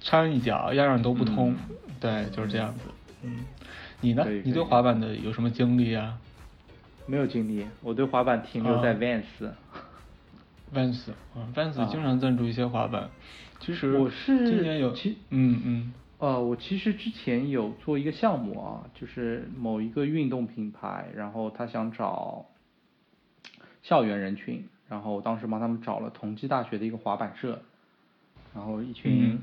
掺一脚，样样都不通。对，就是这样子。嗯，你呢？你对滑板的有什么经历啊？没有经历，我对滑板停留在 Vans。Vans 啊，Vans 经常赞助一些滑板。其实我是今年有，嗯嗯。呃，我其实之前有做一个项目啊，就是某一个运动品牌，然后他想找校园人群，然后当时帮他们找了同济大学的一个滑板社，然后一群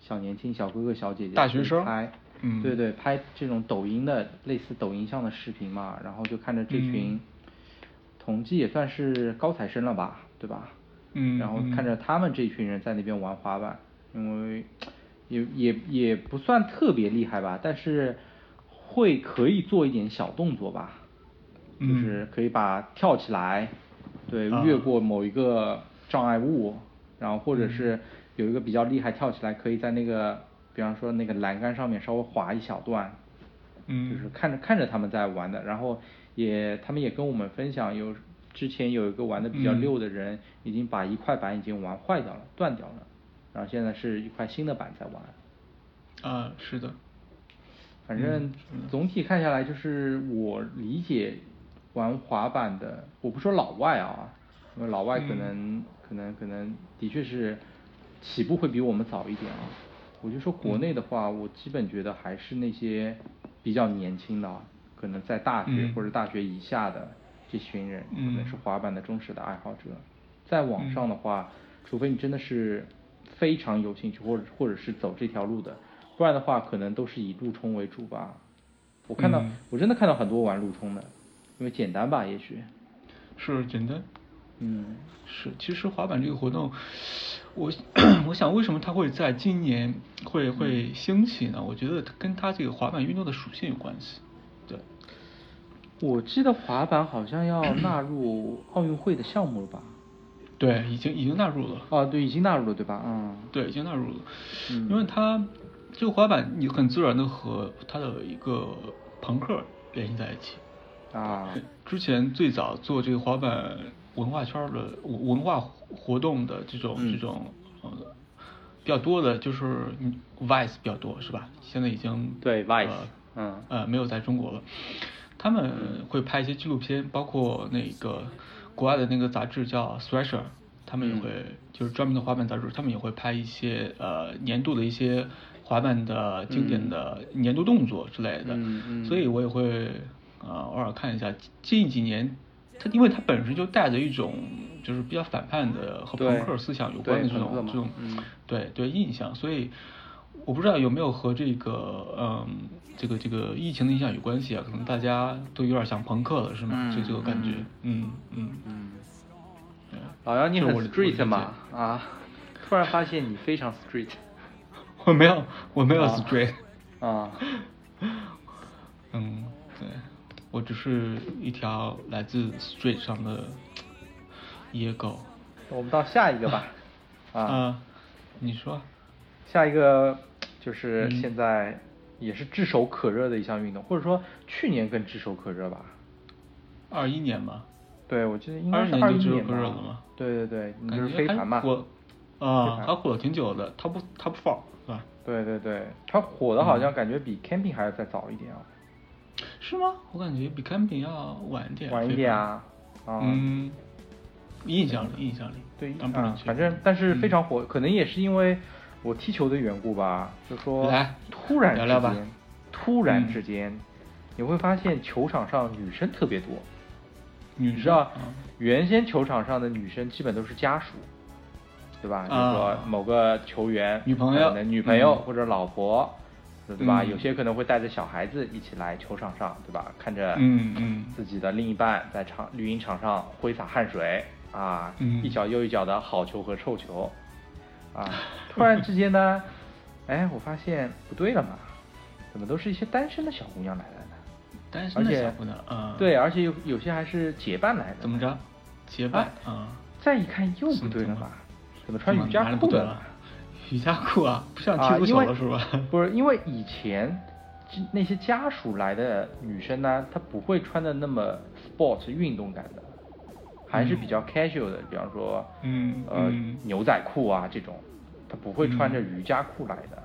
小年轻小哥哥小姐姐大学生拍，嗯，对对，拍这种抖音的类似抖音上的视频嘛，然后就看着这群同济也算是高材生了吧，对吧？嗯，然后看着他们这群人在那边玩滑板，因为。也也也不算特别厉害吧，但是会可以做一点小动作吧，就是可以把跳起来，对，越过某一个障碍物，然后或者是有一个比较厉害跳起来，可以在那个，比方说那个栏杆上面稍微滑一小段，嗯，就是看着看着他们在玩的，然后也他们也跟我们分享，有之前有一个玩的比较溜的人，已经把一块板已经玩坏掉了，断掉了。然后现在是一块新的板在玩，啊，是的，反正总体看下来，就是我理解玩滑板的，我不说老外啊，因为老外可能可能可能的确是起步会比我们早一点啊，我就说国内的话，我基本觉得还是那些比较年轻的，可能在大学或者大学以下的这群人，可嗯。能是滑板的忠实的爱好者。在网上的话，除非你真的是非常有兴趣，或者或者是走这条路的，不然的话，可能都是以路冲为主吧。我看到，嗯我真的看到很多玩路冲的，因为简单吧，也许。是简单。嗯，是，其实滑板这个活动，我 我想为什么它会在今年会会兴起呢？我觉得跟它这个滑板运动的属性有关系。对，我记得滑板好像要纳入奥运会的项目了吧？对，已经已经纳入了。啊，对，已经纳入了，对吧？嗯，对，已经纳入了，嗯因为它这个滑板，你很自然的和它的一个朋克联系在一起。啊，之前最早做这个滑板文化圈儿的文文化活动的这种、嗯这种呃比较多的，就是嗯 Vice 比较多是吧？现在已经对，Vice，呃嗯呃没有在中国了。他们会拍一些纪录片，包括那个国外的那个杂志叫 Thrasher，他们也会、就是专门的滑板杂志，他们也会拍一些呃年度的一些滑板的经典的年度动作之类的。所以我也会呃偶尔看一下。近几年，它因为它本身就带着一种就是比较反叛的和朋克思想有关的这种这种嗯对对印象，所以我不知道有没有和这个嗯这个这个疫情的影响有关系啊？可能大家都有点像朋克了，是吗？嗯就这个感觉，嗯嗯嗯。老杨，你很 street 理解嘛？啊，突然发现你非常 street 我没有我没有啊 straight，啊。嗯，对，我只是一条来自 street 上的野狗。我们到下一个吧。啊，啊，你说，下一个就是嗯现在也是炙手可热的一项运动，或者说去年更炙手可热吧。二一年吧，对，我记得应该是21二一年就炙手年吧可热了吗对对对，你就是飞盘嘛。火啊，盘还火了挺久的，Top Top 吧？对对对，它火的好像感觉比 camping 还要再早一点啊，是吗？我感觉比 camping 要晚一点。晚一点啊。啊。嗯，印象里，印象里，对但不能啊，确定反正但是非嗯常火，可能也是因为我踢球的缘故吧，就说来突然之聊聊吧。间，突然嗯之间，你会发现球场上女生特别多。女你知道原先球场上的女生基本都是家属，对吧？就是啊说某个球员女朋友。女朋友嗯。或者老婆，对吧？嗯。有些可能会带着小孩子一起来球场上，对吧？看着嗯嗯。自己的另一半在场绿茵场上挥洒汗水啊，嗯。一脚又一脚的好球和臭球，啊，突然之间呢，哎，我发现不对了嘛，怎么都是一些单身的小姑娘来了呢？单身的小姑娘啊，对，，而且有有些还是结伴来的。怎么着？结伴啊？再一看又不对了嘛？怎么穿瑜伽裤了呢？？瑜伽裤啊，不像踢足球了是吧？不是，因为以前那些家属来的女生呢，她不会穿的那么 sport 运动感的，还是比较 casual 的，比方说，嗯呃，嗯。牛仔裤啊这种，他不会穿着嗯。瑜伽裤来的。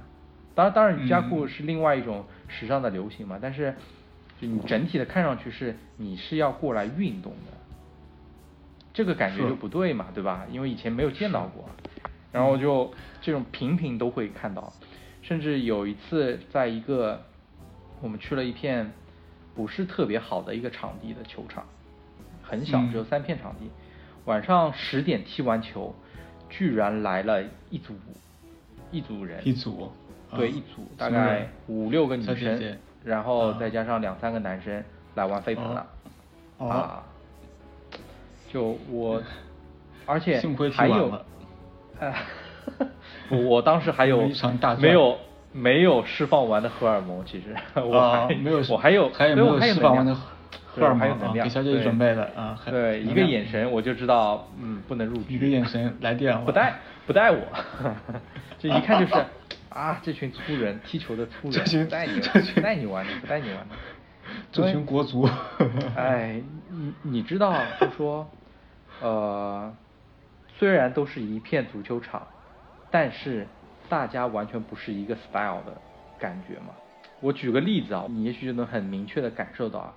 当然，当然，瑜伽裤嗯是另外一种时尚的流行嘛，但是就你整体的看上去是你是要过来运动的，这个感觉就不对嘛，对吧？因为以前没有见到过，然后就这种频频都会看到，甚至有一次在一个我们去了一片不是特别好的一个场地的球场，很小，嗯。只有三片场地，晚上十点踢完球，居然来了一组一组人，一组。对，啊一组大概五六个女生姐姐，然后啊。再加上两三个男生来玩飞盘了，哦。啊，就我，而且幸亏还有完了，呃，我我当时还有大没有没有释放完的荷尔蒙，其实。我还啊没有我还有没有释放完的。荷对尔蒙啊？我还有能量给小姐姐准备的啊，对，一个眼神我就知道，嗯，不能入局。一个眼神来电了，不带不带我，这一看就是啊，这群粗人踢球的粗人，不带你这群不带你玩的，不带你玩的。这群国足，哎，你你知道，就说，呃，虽然都是一片足球场，但是大家完全不是一个 style 的感觉嘛。我举个例子啊，你也许就能很明确的感受到啊，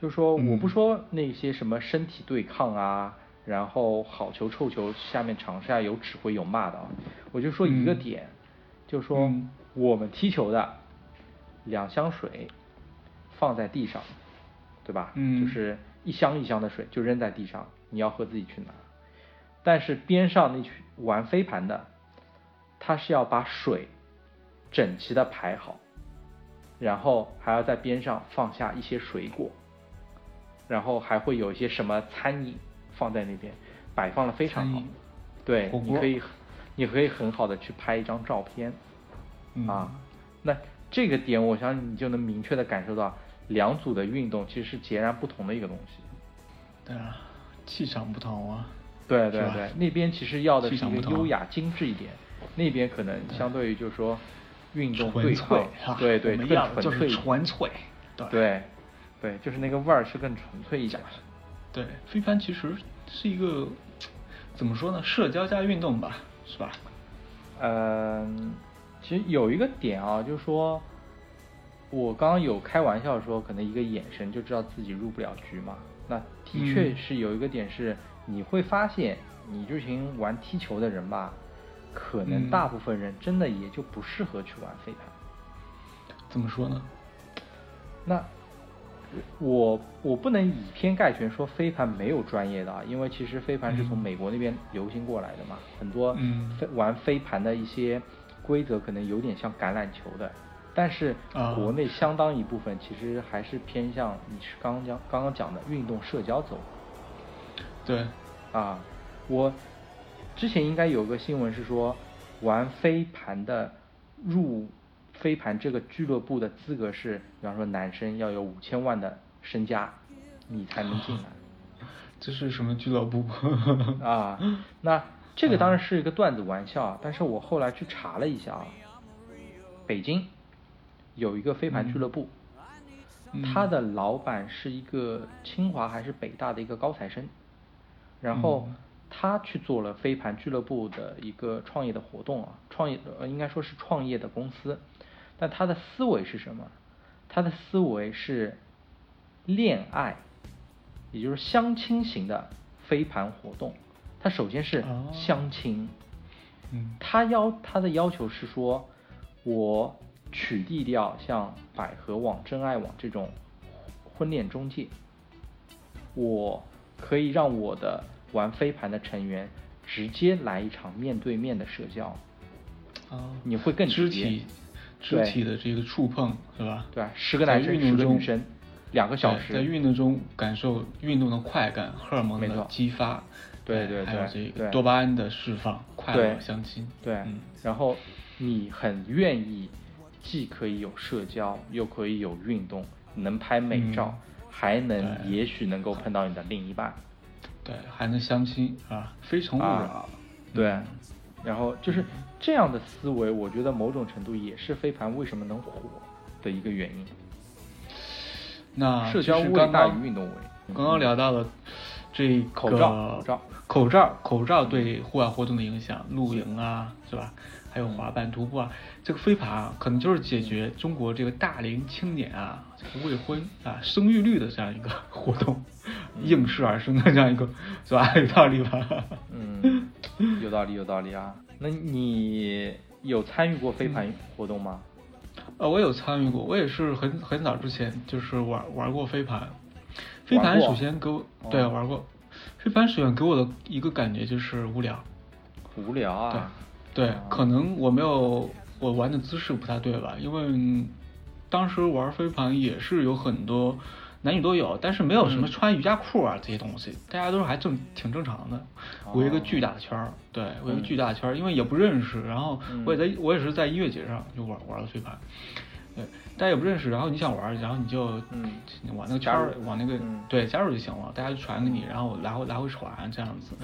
就是说，我不嗯说那些什么身体对抗啊，然后好球臭球下面场下有指挥有骂的啊，我就说一个嗯点，就是说嗯我们踢球的两箱水放在地上，对吧？嗯就是一箱一箱的水就扔在地上，你要喝自己去拿。但是边上那群玩飞盘的，他是要把水整齐的排好，然后还要在边上放下一些水果，然后还会有一些什么餐饮放在那边，摆放的非常好。对，你可以，你可以很好的去拍一张照片。嗯啊，那这个点，我相信你就能明确的感受到，两组的运动其实是截然不同的一个东西。对啊，气场不同啊。对对对，那边其实要的是一个优雅精致一点，那边可能相对于就是说运动对对对，更我们要的就是纯粹一点。纯粹。对对对，就是那个味儿是更纯粹一点。对，飞盘其实是一个怎么说呢，社交加运动吧，是吧？嗯，其实有一个点啊，就是说，我刚刚有开玩笑说，可能一个眼神就知道自己入不了局嘛。那的确嗯是有一个点是，你会发现，你这群玩踢球的人吧，可能嗯大部分人真的也就不适合去玩飞盘。怎么说呢？那我我不能以偏概全说飞盘没有专业的啊，因为其实飞盘是从嗯。美国那边流行过来的嘛，很多嗯。飞玩飞盘的一些规则可能有点像橄榄球的，但是啊。国内相当一部分其实还是偏向你是刚刚讲刚刚讲的运动社交走对，啊，我之前应该有个新闻是说，玩飞盘的入飞盘这个俱乐部的资格是，比方说男生要有五千万的身家，你才能进来。这是什么俱乐部？啊，那这个当然是一个段子玩笑啊，但是我后来去查了一下啊，北京有一个飞盘俱乐部，嗯他的老板是一个清华还是北大的一个高材生，然后嗯他去做了飞盘俱乐部的一个创业的活动啊，创业呃应该说是创业的公司，但他的思维是什么？他的思维是恋爱，也就是相亲型的飞盘活动。他首先是哦。相亲，嗯。他要他的要求是说，我取缔掉像百合网、真爱网这种婚恋中介，我可以让我的玩飞盘的成员直接来一场面对面的社交，啊，你会更直接。肢体肢体的这个触碰是吧？对吧？十个在男生，十运动中个女生，两个小时，在运动中感受运动的快感，荷尔蒙的激发，对对哎还有这个多巴胺的释放，快乐相亲，对，嗯。然后你很愿意，既可以有社交，又可以有运动，能拍美照，嗯还能也许能够碰到你的另一半，对，还能相亲啊，非诚勿扰啊，对嗯，然后就是这样的思维，我觉得某种程度也是飞盘为什么能火的一个原因。那社交就是味大于运动味嗯刚刚聊到了这口罩口罩口罩口罩对户外活动的影响，露营啊，是吧？还有滑板、徒步啊，这个飞盘啊，可能就是解决中国这个大龄青年啊，这个未婚啊生育率的这样一个活动，应势而生的这样一个，是吧？有道理吧？嗯，有道理有道理啊。那你有参与过飞盘活动吗？呃，我有参与过，我也是很很早之前就是玩玩过飞盘。飞盘首先给我对哦玩过，飞盘首先给我的一个感觉就是无聊。无聊啊。对啊，可能我没有我玩的姿势不太对吧？因为当时玩飞盘也是有很多男女都有，但是没有什么嗯。穿瑜伽裤啊这些东西，大家都是还正挺正常的，围一个哦。巨大的圈儿，对，围一个嗯。巨大的圈儿，因为也不认识，然后嗯。我也在我也是在音乐节上就玩玩了飞盘，对，大家也不认识，然后你想玩，然后你就嗯往那个圈儿加入往那个嗯。对加入就行了，大家就传给你，然后来回来回传这样子，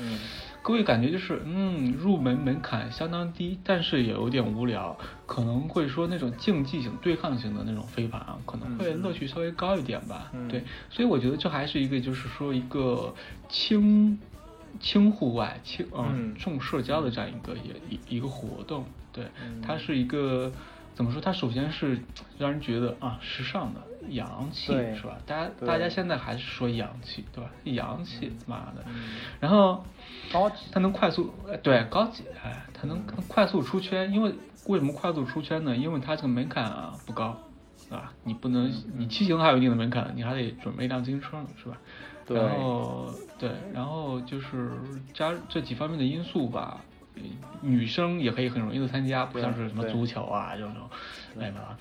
嗯各位感觉就是，嗯，入门门槛相当低，但是也有点无聊，可能会说那种竞技型、对抗型的那种飞盘啊，可能会嗯乐趣稍微高一点吧。嗯对，所以我觉得这还是一个，就是说一个轻轻户外、轻嗯重社交的这样一个也一一个活动。对，嗯它是一个怎么说？它首先是让人觉得啊，时尚的、洋气，是吧？大家大家现在还是说洋气，对吧？洋气，妈的。嗯然后高级它能快速，呃对，高级，哎，它能嗯快速出圈。因为为什么快速出圈呢？因为它这个门槛啊不高，对吧？你不能，嗯你骑行还有一定的门槛，你还得准备一辆自行车呢，是吧？对然后对，然后就是加这几方面的因素吧，呃女生也可以很容易的参加，不像是什么足球啊这种，哎吧，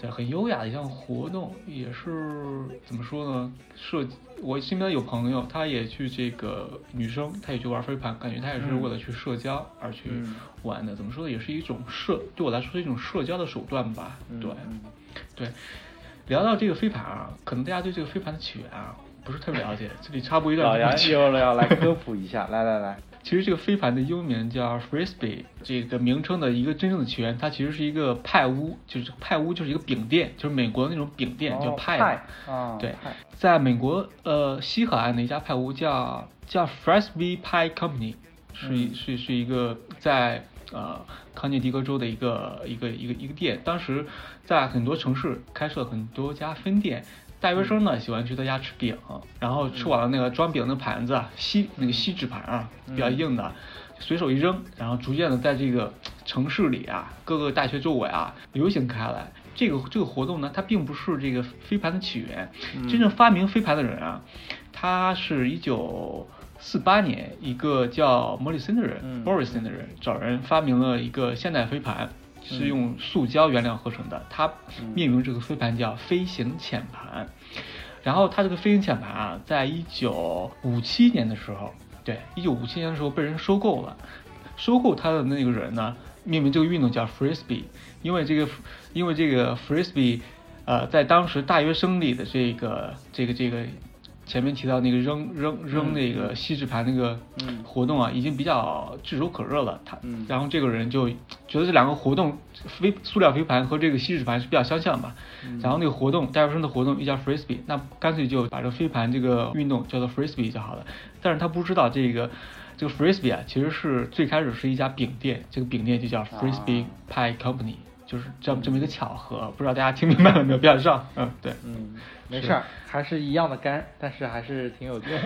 对，很优雅的一项活动，也是怎么说呢？社，我身边有朋友，他也去这个女生，她也去玩飞盘，感觉她也是嗯为了去社交而去嗯玩的。怎么说呢？也是一种社，对我来说是一种社交的手段吧。对，嗯对。聊到这个飞盘啊，可能大家对这个飞盘的起源啊不是特别了解，这里插播一段老杨又要来科普一下，来来来，其实这个飞盘的英名叫 frisbee，这个名称的一个真正的起源，它其实是一个派屋，就是派屋就是一个饼店，就是美国的那种饼店，叫哦派。派啊对，在美国呃西海岸的一家派屋叫叫 Frisbee Pie Company，是是是一个在呃康涅狄格州的一个一个一个一个店，当时在很多城市开设很多家分店。大学生呢喜欢去他家吃饼，然后吃完了那个装饼的盘子啊，锡那个锡纸盘啊，比较硬的，随手一扔，然后逐渐的在这个城市里啊，各个大学周围啊流行开来。这个这个活动呢，它并不是这个飞盘的起源，嗯。真正发明飞盘的人啊，他是一九四八年一个叫莫里森的人、嗯。M o r r i s o n 的人找人发明了一个现代飞盘，是用塑胶原料合成的，它命名这个飞盘叫飞行浅盘。然后它这个飞行浅盘啊，在一九五七年的时候，对，一九五七年的时候被人收购了。收购它的那个人呢，命名这个运动叫 frisbee，因为这个因为这个 frisbee，呃，在当时大学生里的这个这个这个前面提到那个扔扔扔那个锡纸盘那个嗯活动啊，已经比较炙手可热了。他嗯然后这个人就觉得这两个活动飞塑料飞盘和这个锡纸盘是比较相像嘛，然后那个活动大学生的活动又叫 frisbee，那干脆就把这个飞盘这个运动叫做 frisbee 就好了。但是他不知道这个这个 frisbee 啊，其实是最开始是一家饼店，这个饼店就叫 frisbee pie company，、就是这么这么一个巧合。不知道大家听明白了没有？比较上，嗯，对，嗯，没事儿，还是一样的干，但是还是挺有用。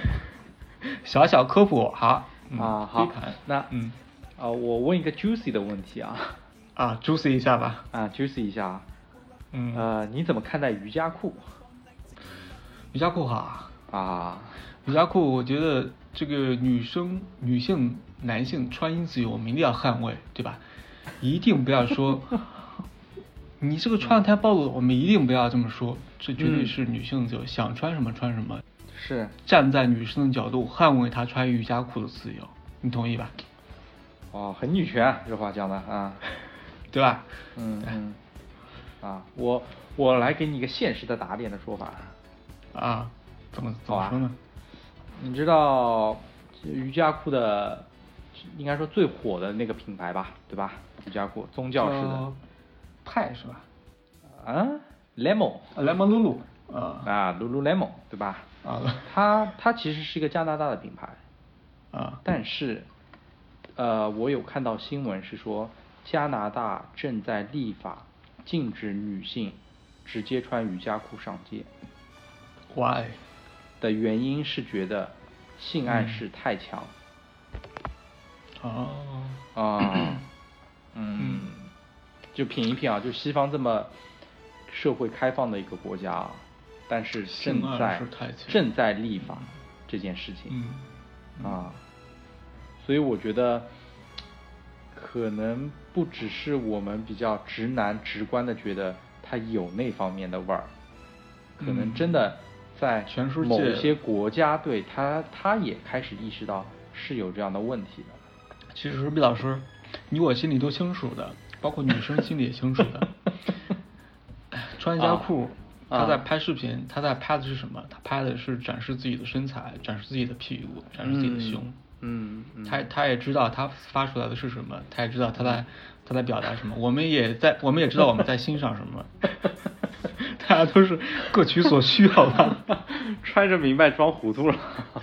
小小科普好、嗯、啊，好，那嗯啊，我问一个 juicy 的问题啊，啊，juicy 一下吧，啊，juicy 一下啊，嗯，呃，你怎么看待瑜伽裤瑜伽裤哈，啊？瑜伽裤，我觉得这个女生、女性、男性穿衣自由，我们一定要捍卫，对吧？一定不要说 你这个穿的太暴露，我们一定不要这么说，这绝对嗯是女性自由，想穿什么穿什么，是，站在女生的角度捍卫她穿瑜伽裤的自由，你同意吧？哦，很女权啊，这话讲的啊，对吧？嗯嗯，啊，我我来给你一个现实的打脸的说法，啊，怎么怎么说呢？你知道瑜伽裤的，应该说最火的那个品牌吧，对吧？瑜伽裤，宗教式的派是吧？啊，Lemon。啊，lemon lulu 啊。啊，Lululemon 对吧？啊。它它其实是一个加拿大的品牌，啊。但是，呃，我有看到新闻是说，加拿大正在立法禁止女性直接穿瑜伽裤上街，，why？的原因是觉得性暗示太强。哦，啊，嗯，就品一品啊，就西方这么社会开放的一个国家啊，但是正在正在立法这件事情，嗯啊，所以我觉得可能不只是我们比较直男直观的觉得它有那方面的味儿，可能嗯真的在某些国家对他他也开始意识到是有这样的问题的。其实毕老师，你我心里都清楚的，包括女生心里也清楚的。穿瑜伽裤，啊他在拍视频，他在拍的是什么？他拍的是展示自己的身材，展示自己的屁股，展示自己的胸。嗯，嗯他他也知道他发出来的是什么，他也知道他在他在表达什么。我们也在，我们也知道我们在欣赏什么。大家都是各取所需，好吧？揣着明白装糊涂了。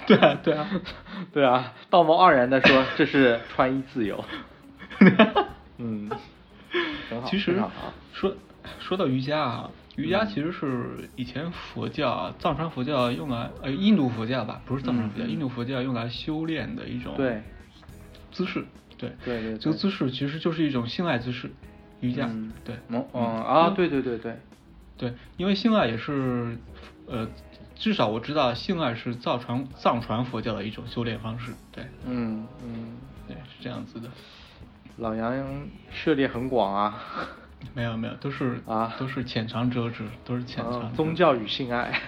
对啊，对啊，对啊，道貌岸然的说这是穿衣自由。嗯。其实啊说说到瑜伽啊，瑜伽其实是以前佛教啊，藏传佛教用来呃印度佛教吧，不是藏传佛教，嗯。印度佛教用来修炼的一种对。姿势。对。对对对。这个姿势其实就是一种性爱姿势，瑜伽。嗯。对，嗯。嗯啊，对对对对，对，因为性爱也是呃至少我知道性爱是藏传藏传佛教的一种修炼方式，对，嗯嗯，对，是这样子的。老杨涉猎很广啊。没有没有，都是啊都是浅尝辄止，都是浅尝。啊宗教与性爱。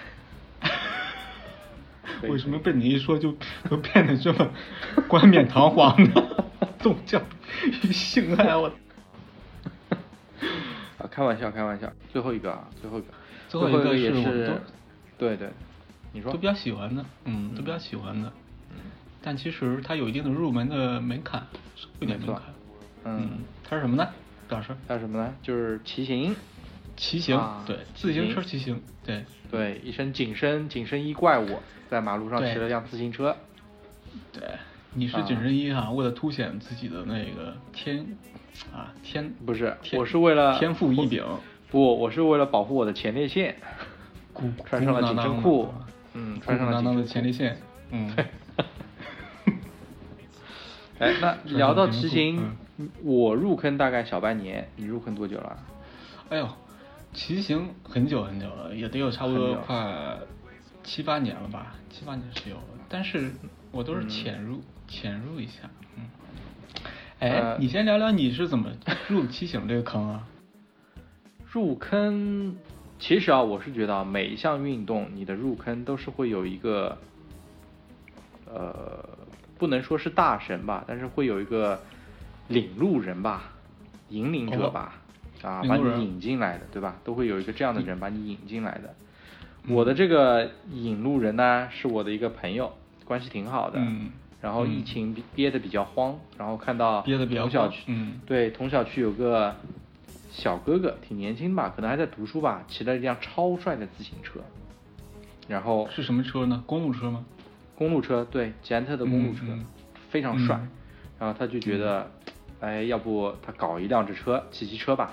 为什么被你一说就就变得这么冠冕堂皇呢？宗教与性爱，我 啊，开玩笑，开玩笑。最后一个啊，最后一个，最后一个也是对对，你说都比较喜欢的，嗯，都比较喜欢的。嗯但其实它有一定的入门的门槛，是有点门槛。嗯，它是什么呢？老师，还有什么呢？就是骑行。骑行，啊对，自行车骑骑行，对，对，一身紧身紧身衣怪物在马路上骑了辆自行车。对，你是啊紧身衣哈、为了凸显自己的那个天啊天，不是天我是为了天赋异禀，不，我是为了保护我的前列腺，鼓 穿上了紧身裤，嗯，穿上了当当的紧身裤。前列腺，嗯，哎，那聊到骑行，我入坑大概小半年，你入坑多久了？哎呦，骑行很久很久了，也得有差不多快七八年了吧，七八年是有的，但是我都是潜入、潜入一下，嗯。哎，呃你先聊聊你是怎么入骑行这个坑啊？入坑，其实啊，我是觉得啊，每一项运动你的入坑都是会有一个，呃，不能说是大神吧，但是会有一个领路人吧，引领者吧，啊，把你引进来的，对吧？都会有一个这样的人把你引进来的。我的这个引路人呢，是我的一个朋友，关系挺好的。嗯然后疫情憋憋得比较慌，然后看到憋得比较同小区，嗯对，同小区有个小哥哥，挺年轻吧，可能还在读书吧，骑了一辆超帅的自行车，然后是什么车呢？公路车吗？公路车，对，捷安特的公路车，非常帅。嗯然后他就觉得，哎，要不他搞一辆这车，骑骑车吧。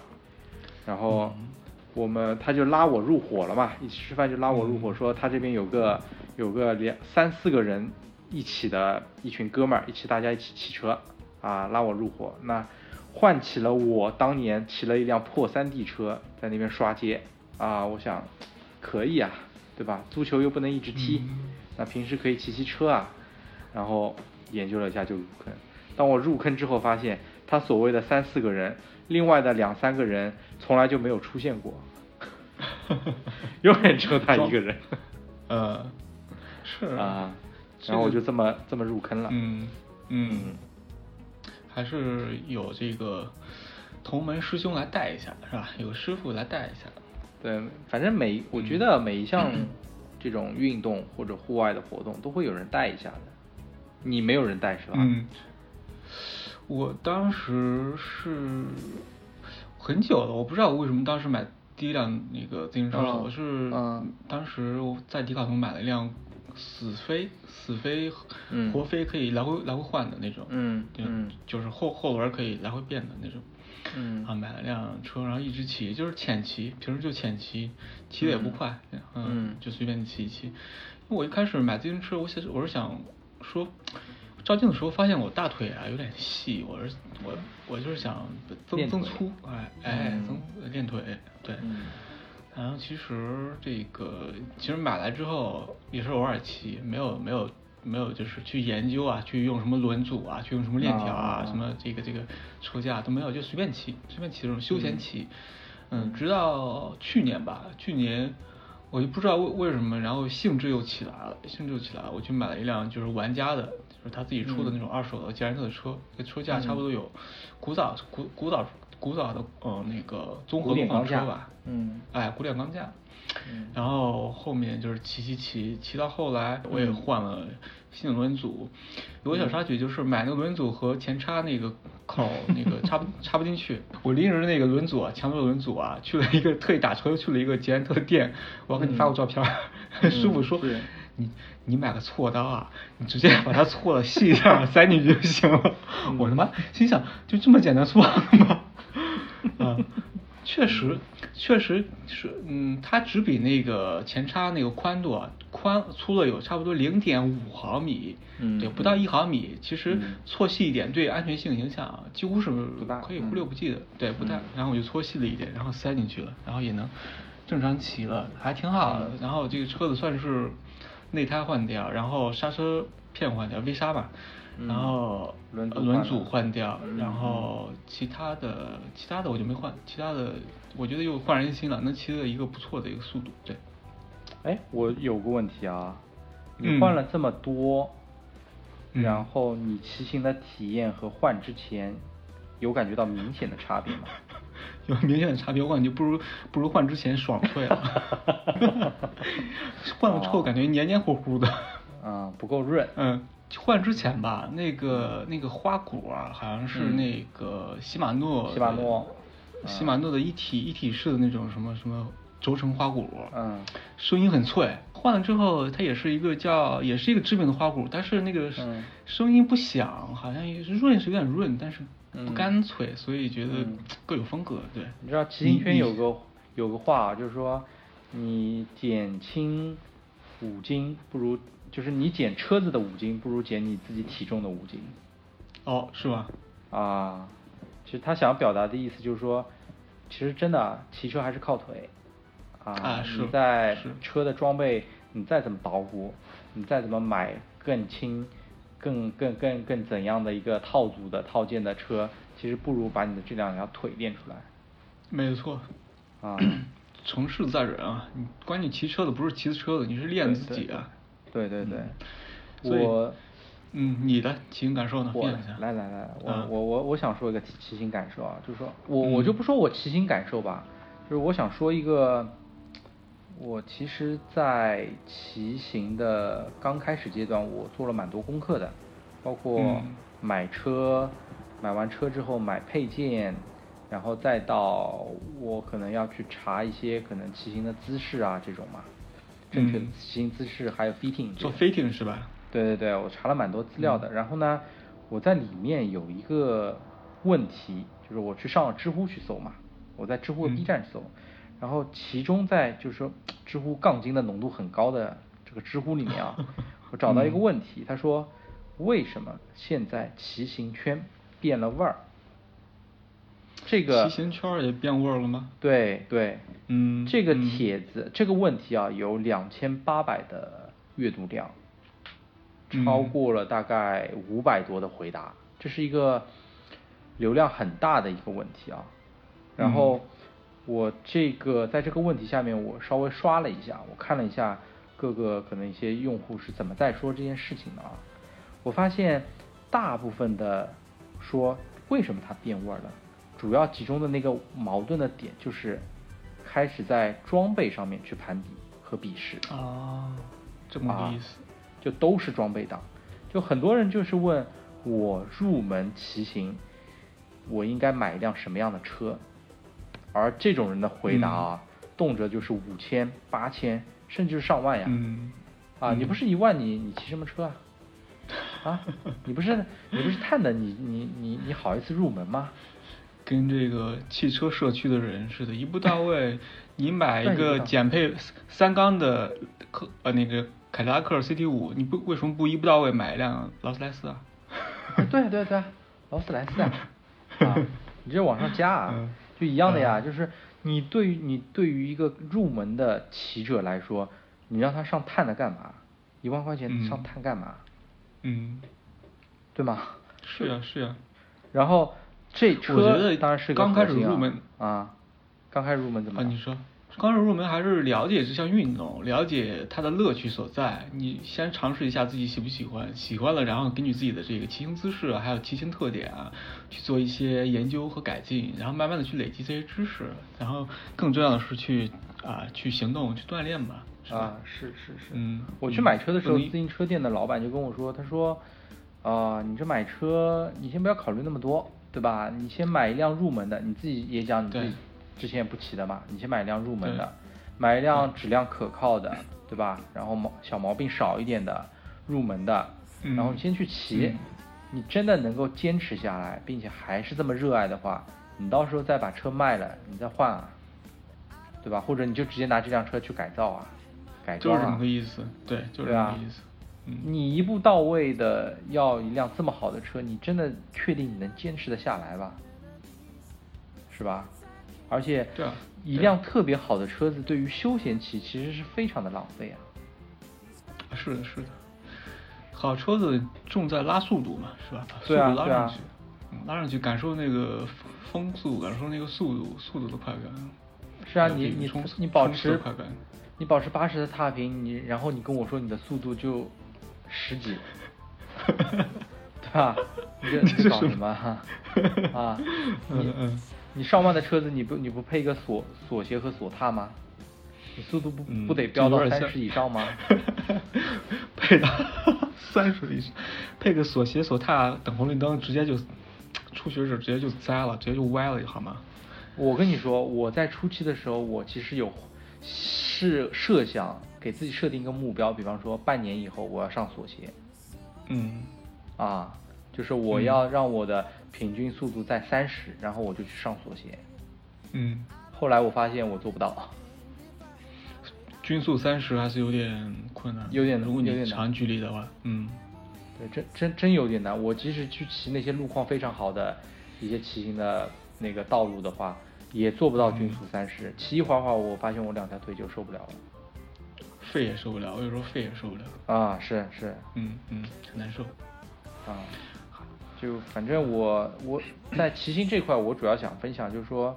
然后嗯我们他就拉我入伙了嘛，一起吃饭就拉我入伙，说他这边有个有个两三四个人一起的一群哥们儿，一起大家一起骑车啊，拉我入伙。那唤起了我当年骑了一辆破山地车在那边刷街啊，我想可以啊，对吧？足球又不能一直踢，嗯那平时可以骑骑车啊。然后研究了一下就入坑。当我入坑之后，发现他所谓的三四个人，另外的两三个人从来就没有出现过，永远只有他一个人呃，是啊。这个然后我就这么这么入坑了。嗯嗯，还是有这个同门师兄来带一下，是吧？有师傅来带一下。对，反正每我觉得每一项 这种运动或者户外的活动都会有人带一下的。你没有人带是吧？嗯，我当时是很久了，我不知道我为什么当时买第一辆那个自行车我是嗯当时我在迪卡侬买了一辆死飞，死飞嗯活飞可以来回来回换的那种，嗯就是后后轮可以来回变的那种。嗯啊，买了辆车，然后一直骑，就是浅骑，平时就浅骑，骑的也不快，嗯，嗯就随便骑一骑。因为我一开始买自行车，我想我是想说，照镜的时候发现我大腿啊有点细，我是我我就是想增增粗，哎哎嗯增练腿，对。嗯然后其实这个其实买来之后也是偶尔骑，没有没有没有就是去研究啊，去用什么轮组啊，去用什么链条啊，啊什么这个这个车架都没有，就随便骑，随便骑这种休闲骑。嗯，直到去年吧，去年我就不知道为为什么，然后兴致又起来了，兴致又起来了，我去买了一辆就是玩家的，就是他自己出的那种二手的捷安特的车，这个车价差不多有古早古古早古早的呃那个综合古典路况钢架。车吧，嗯。哎，古典钢架。嗯。然后后面就是骑骑骑骑到后来，我也嗯换了新的轮组。有个小插曲就是买那个轮组和前叉那个口 那个插不插不进去。我拎着那个轮组啊，强迫轮组啊，去了一个特意打车去了一个捷安特店，我要给你发个照片儿。师傅说是你你买个锉刀啊，你直接把它锉的细一点儿塞进去就行了。我他妈心想，就这么简单粗暴吗？啊，确实，确实是，嗯，它只比那个前叉那个宽度啊，宽粗了有差不多零点五毫米，嗯对，不到一毫米。其实嗯搓细一点对安全性影响几乎是大可以忽略不计的，对，不大。嗯然后我就搓细了一点，然后塞进去了，然后也能正常骑了，还挺好的。然后这个车子算是内胎换掉，然后刹车片换掉，V 刹吧，然后轮组轮组换掉，嗯。然后其他的其他的我就没换，其他的我觉得又焕然一新了，能骑的一个不错的一个速度，对。哎，我有个问题啊，你嗯。换了这么多，嗯。然后你骑行的体验和换之前有感觉到明显的差别吗？有明显的差别，我感觉不如不如换之前爽脆了，换了之后感觉黏黏糊糊的。嗯，不够润。嗯，换之前吧，那个那个花鼓啊，好像是嗯那个禧玛诺，禧玛诺禧玛诺的一体一体式的那种什么什么轴承花鼓，嗯声音很脆。换了之后，它也是一个叫，也是一个知名的花鼓，但是那个嗯声音不响，好像也是润是有点润，但是不嗯干脆，所以觉得嗯各有风格。对，你知道骑行圈有个有个话啊，就是说你减轻五斤不如，就是你减车子的五斤不如减你自己体重的五斤哦，是吗？啊。其实他想要表达的意思就是说，其实真的啊骑车还是靠腿啊。啊是你在车的装备，你再怎么捣鼓，你再怎么买更轻、更更更更怎样的一个套组的套件的车，其实不如把你的这两条腿练出来没错。啊。成事在人啊，你关键骑车的不是骑车的，你是练自己啊。对对对，我嗯，你的骑行感受呢？我分享一下。来来来，我、嗯我我我想说一个骑骑行感受啊，就是说我嗯我就不说我骑行感受吧，就是我想说一个，我其实，在骑行的刚开始阶段，我做了蛮多功课的，包括嗯买车，买完车之后买配件，然后再到我可能要去查一些可能骑行的姿势啊这种嘛，正确的嗯骑行姿势还有 fitting 做 fitting 是吧？对对对，我查了蛮多资料的。然后呢，我在里面有一个问题，就是我去上了知乎去搜嘛，我在知乎的 B 嗯站搜，然后其中在就是说 知乎杠精的浓度很高的这个知乎里面啊，我找到一个问题，他说为什么现在骑行圈变了味儿？这个骑行圈也变味儿了吗？对对，嗯这个嗯帖子、这个问题啊，有两千八百的阅读量，嗯超过了大概五百多的回答，这是一个流量很大的一个问题啊。然后我这个在这个问题下面，我稍微刷了一下，我看了一下各个可能一些用户是怎么在说这件事情的啊。我发现大部分的说为什么它变味儿了，主要集中的那个矛盾的点就是开始在装备上面去攀比和鄙视。啊，这么个意思。就都是装备党，就很多人就是问我入门骑行，我应该买一辆什么样的车？而这种人的回答啊，动辄就是五千、八千，甚至是上万呀。嗯啊，你不是一万你你骑什么车啊？啊，你不是你不是碳的，你你你你好意思入门吗？跟这个汽车社区的人似的，一步到位。你买 一个到减配三缸的克呃那个凯迪拉克 CT 五，你不为什么不一步到位买一辆劳斯莱斯啊？对对对，劳斯莱斯啊，啊，你这往上加啊嗯，就一样的呀，嗯就是你对于你对于一个入门的骑者来说，你让他上碳的干嘛？一万块钱嗯上碳干嘛？嗯，对吗？是呀是呀。然后这车我觉得当然是个刚开始入门啊，刚开始入门怎么啊，你说，刚入入门还是了解这项运动，了解它的乐趣所在。你先尝试一下自己喜不喜欢，喜欢了，然后根据自己的这个骑行姿势啊，还有骑行特点啊，去做一些研究和改进，然后慢慢的去累积这些知识，然后更重要的是去啊去行动去锻炼吧。是吧啊，是是是，嗯我去嗯买车的时候，自行车店的老板就跟我说，他说，啊、你这买车，你先不要考虑那么多，对吧？你先买一辆入门的，你自己也讲你自己对之前也不骑的嘛，你先买一辆入门的，买一辆质量可靠的，对吧？然后毛小毛病少一点的入门的，嗯然后你先去骑，嗯你真的能够坚持下来，并且还是这么热爱的话，你到时候再把车卖了，你再换啊，对吧？或者你就直接拿这辆车去改造啊，改装啊就是这么个，意思，对，就是这么个意思。嗯，你一步到位的要一辆这么好的车，你真的确定你能坚持得下来吧？是吧？而且一辆特别好的车子对于休闲骑其实是非常的浪费啊。是的，是的，好车子重在拉速度嘛，是吧？把速对拉上去，嗯，拉上去感受那个风速，感受那个速度，速度的快感。是啊，你你你保持。你保持八十的踏频，你然后你跟我说你的速度就十几，对吧？你这这是你搞什么什么啊？啊，你嗯嗯你上万的车子你不你不配一个锁锁鞋和锁踏吗？你速度不嗯，不得飙到三十以上吗？配到 三十以上，配个锁鞋锁踏，等红绿灯直接就初学者直接就栽了，直接就歪了，好吗？我跟你说，我在初期的时候，我其实有是设想给自己设定一个目标，比方说半年以后我要上锁鞋嗯啊，就是我嗯要让我的平均速度在三十，然后我就去上锁鞋。嗯，后来我发现我做不到，均速三十还是有点困难，有点如果有点难你长距离的话，嗯对，真真真有点难。我即使去骑那些路况非常好的一些骑行的那个道路的话，也做不到均速三十。骑一会儿会儿，我发现我两条腿就受不了了。肺也受不了，我有时候肺也受不了，啊，是是，嗯嗯，很难受。啊，就反正我我在骑行这块，我主要想分享就是说，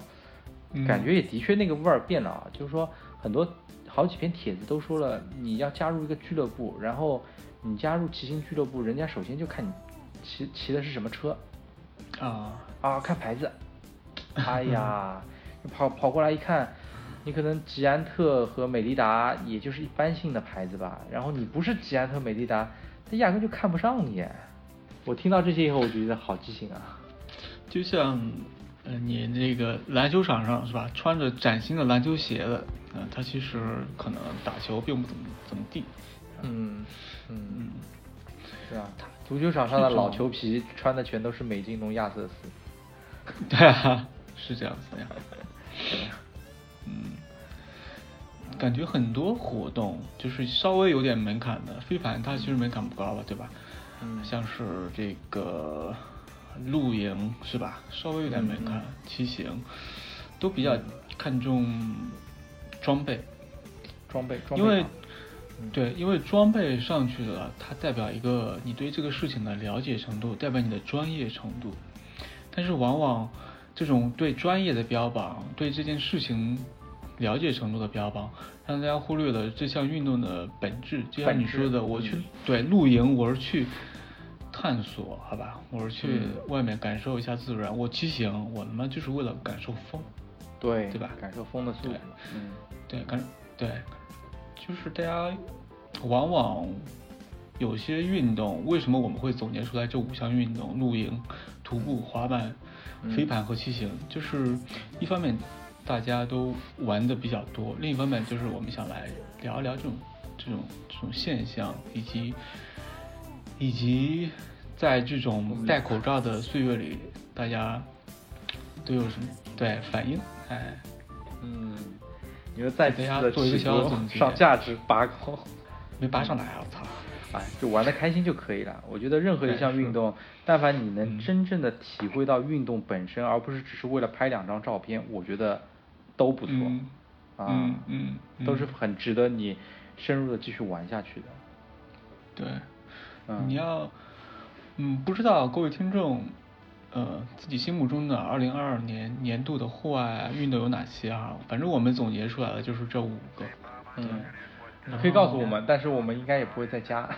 嗯感觉也的确那个味儿变了啊。就是说，很多好几篇帖子都说了，你要加入一个俱乐部，然后你加入骑行俱乐部，人家首先就看你骑骑的是什么车啊，啊，看牌子。哎呀，你跑跑过来一看，你可能吉安特和美利达也就是一般性的牌子吧，然后你不是吉安特、美利达，他压根就看不上你。我听到这些以后，我就觉得好畸形啊！就像呃你那个篮球场上是吧，穿着崭新的篮球鞋的，呃，他其实可能打球并不怎么怎么地。嗯嗯嗯，是啊，足球场上的老球皮穿的全都是美津浓亚瑟斯。对啊，是这样子的呀。嗯，感觉很多活动就是稍微有点门槛的，飞盘它其实门槛不高了，对吧？嗯。像是这个露营是吧？稍微有点门槛，嗯。骑行都比较看重装备，装备，装备因为对，因为装备上去了，它代表一个你对这个事情的了解程度，代表你的专业程度。但是往往这种对专业的标榜，对这件事情了解程度的标榜，让大家忽略了这项运动的本质。就像你说的，我去嗯对露营，我是去探索，好吧，我是去嗯外面感受一下自然。我骑行，我他妈就是为了感受风。对对吧感受风的速度对，嗯对，感对，就是大家往往有些运动，为什么我们会总结出来这五项运动：露营、徒步、滑板、嗯飞盘和骑行？就是一方面大家都玩的比较多，另一方面就是我们想来聊一聊这种这种这种现象，以及以及在这种戴口罩的岁月里，大家都有什么对反应？哎，嗯，你说再给大家做一个小总结上价值拔高，没拔上来啊！我操！哎，就玩的开心就可以了。我觉得任何一项运动，但凡你能嗯真正的体会到运动本身，而不是只是为了拍两张照片，我觉得都不错。嗯啊，嗯都是很值得你深入的继续玩下去的。对，嗯你要，嗯，不知道各位听众，呃，自己心目中的二零二二年年度的户外运动有哪些啊？反正我们总结出来的就是这五个。嗯，你可以告诉我们，但是我们应该也不会再加。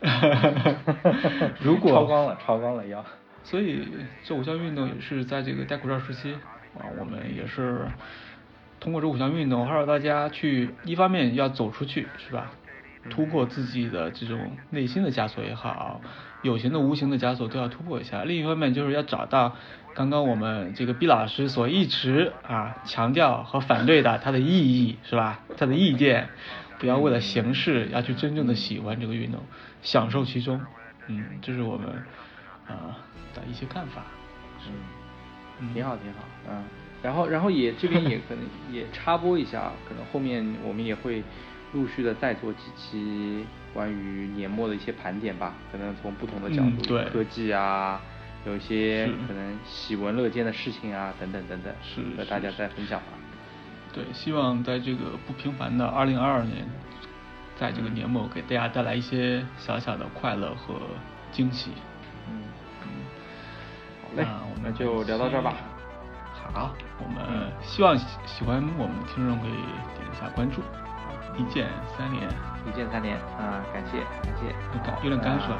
如果超纲了，超纲了要。所以这五项运动也是在这个戴口罩时期啊，我们也是通过这五项运动，号召大家去一方面要走出去，是吧？突破自己的这种内心的枷锁也好，有形的、无形的枷锁都要突破一下。另一方面就是要找到刚刚我们这个毕老师所一直啊强调和反对的它的意义，是吧？它的意见，不要为了形式，要去真正的喜欢这个运动，享受其中。嗯，这是我们啊的一些看法。嗯挺好，挺好，嗯，然后，然后也这边也可能也插播一下，可能后面我们也会陆续的再做几期关于年末的一些盘点吧，可能从不同的角度，嗯对。科技啊，有一些可能喜闻乐见的事情啊，等等等等，是是和大家再分享吧。对，希望在这个不平凡的二零二二年，在这个年末给大家带来一些小小的快乐和惊喜。那我，那们就聊到这儿吧。好，我们嗯希望喜喜欢我们的听众可以点一下关注，一键三连，一键三连啊，感谢感谢，有点有点干是吧？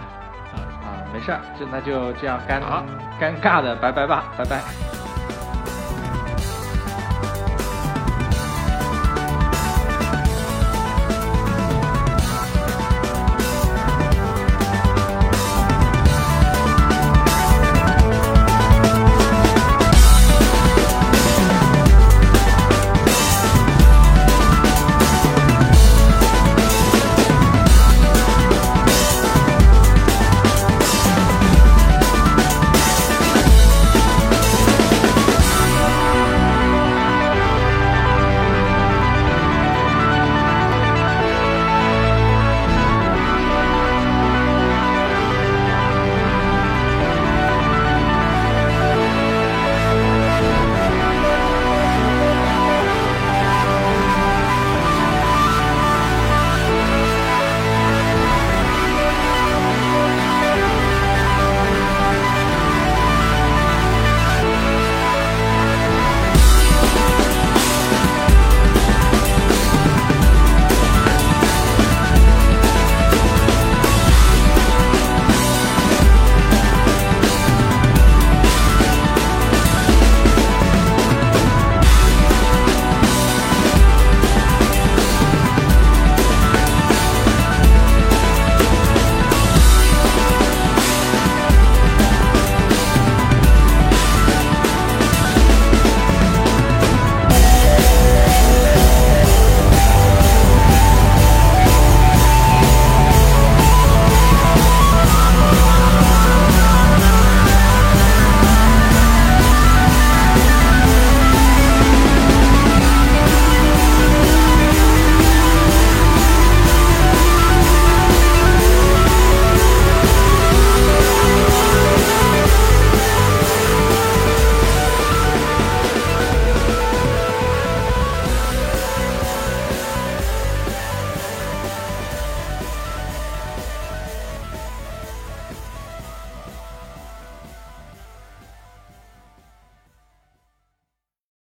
啊，啊，没事儿，就那就这样尴好。尴尬的拜拜吧，拜拜。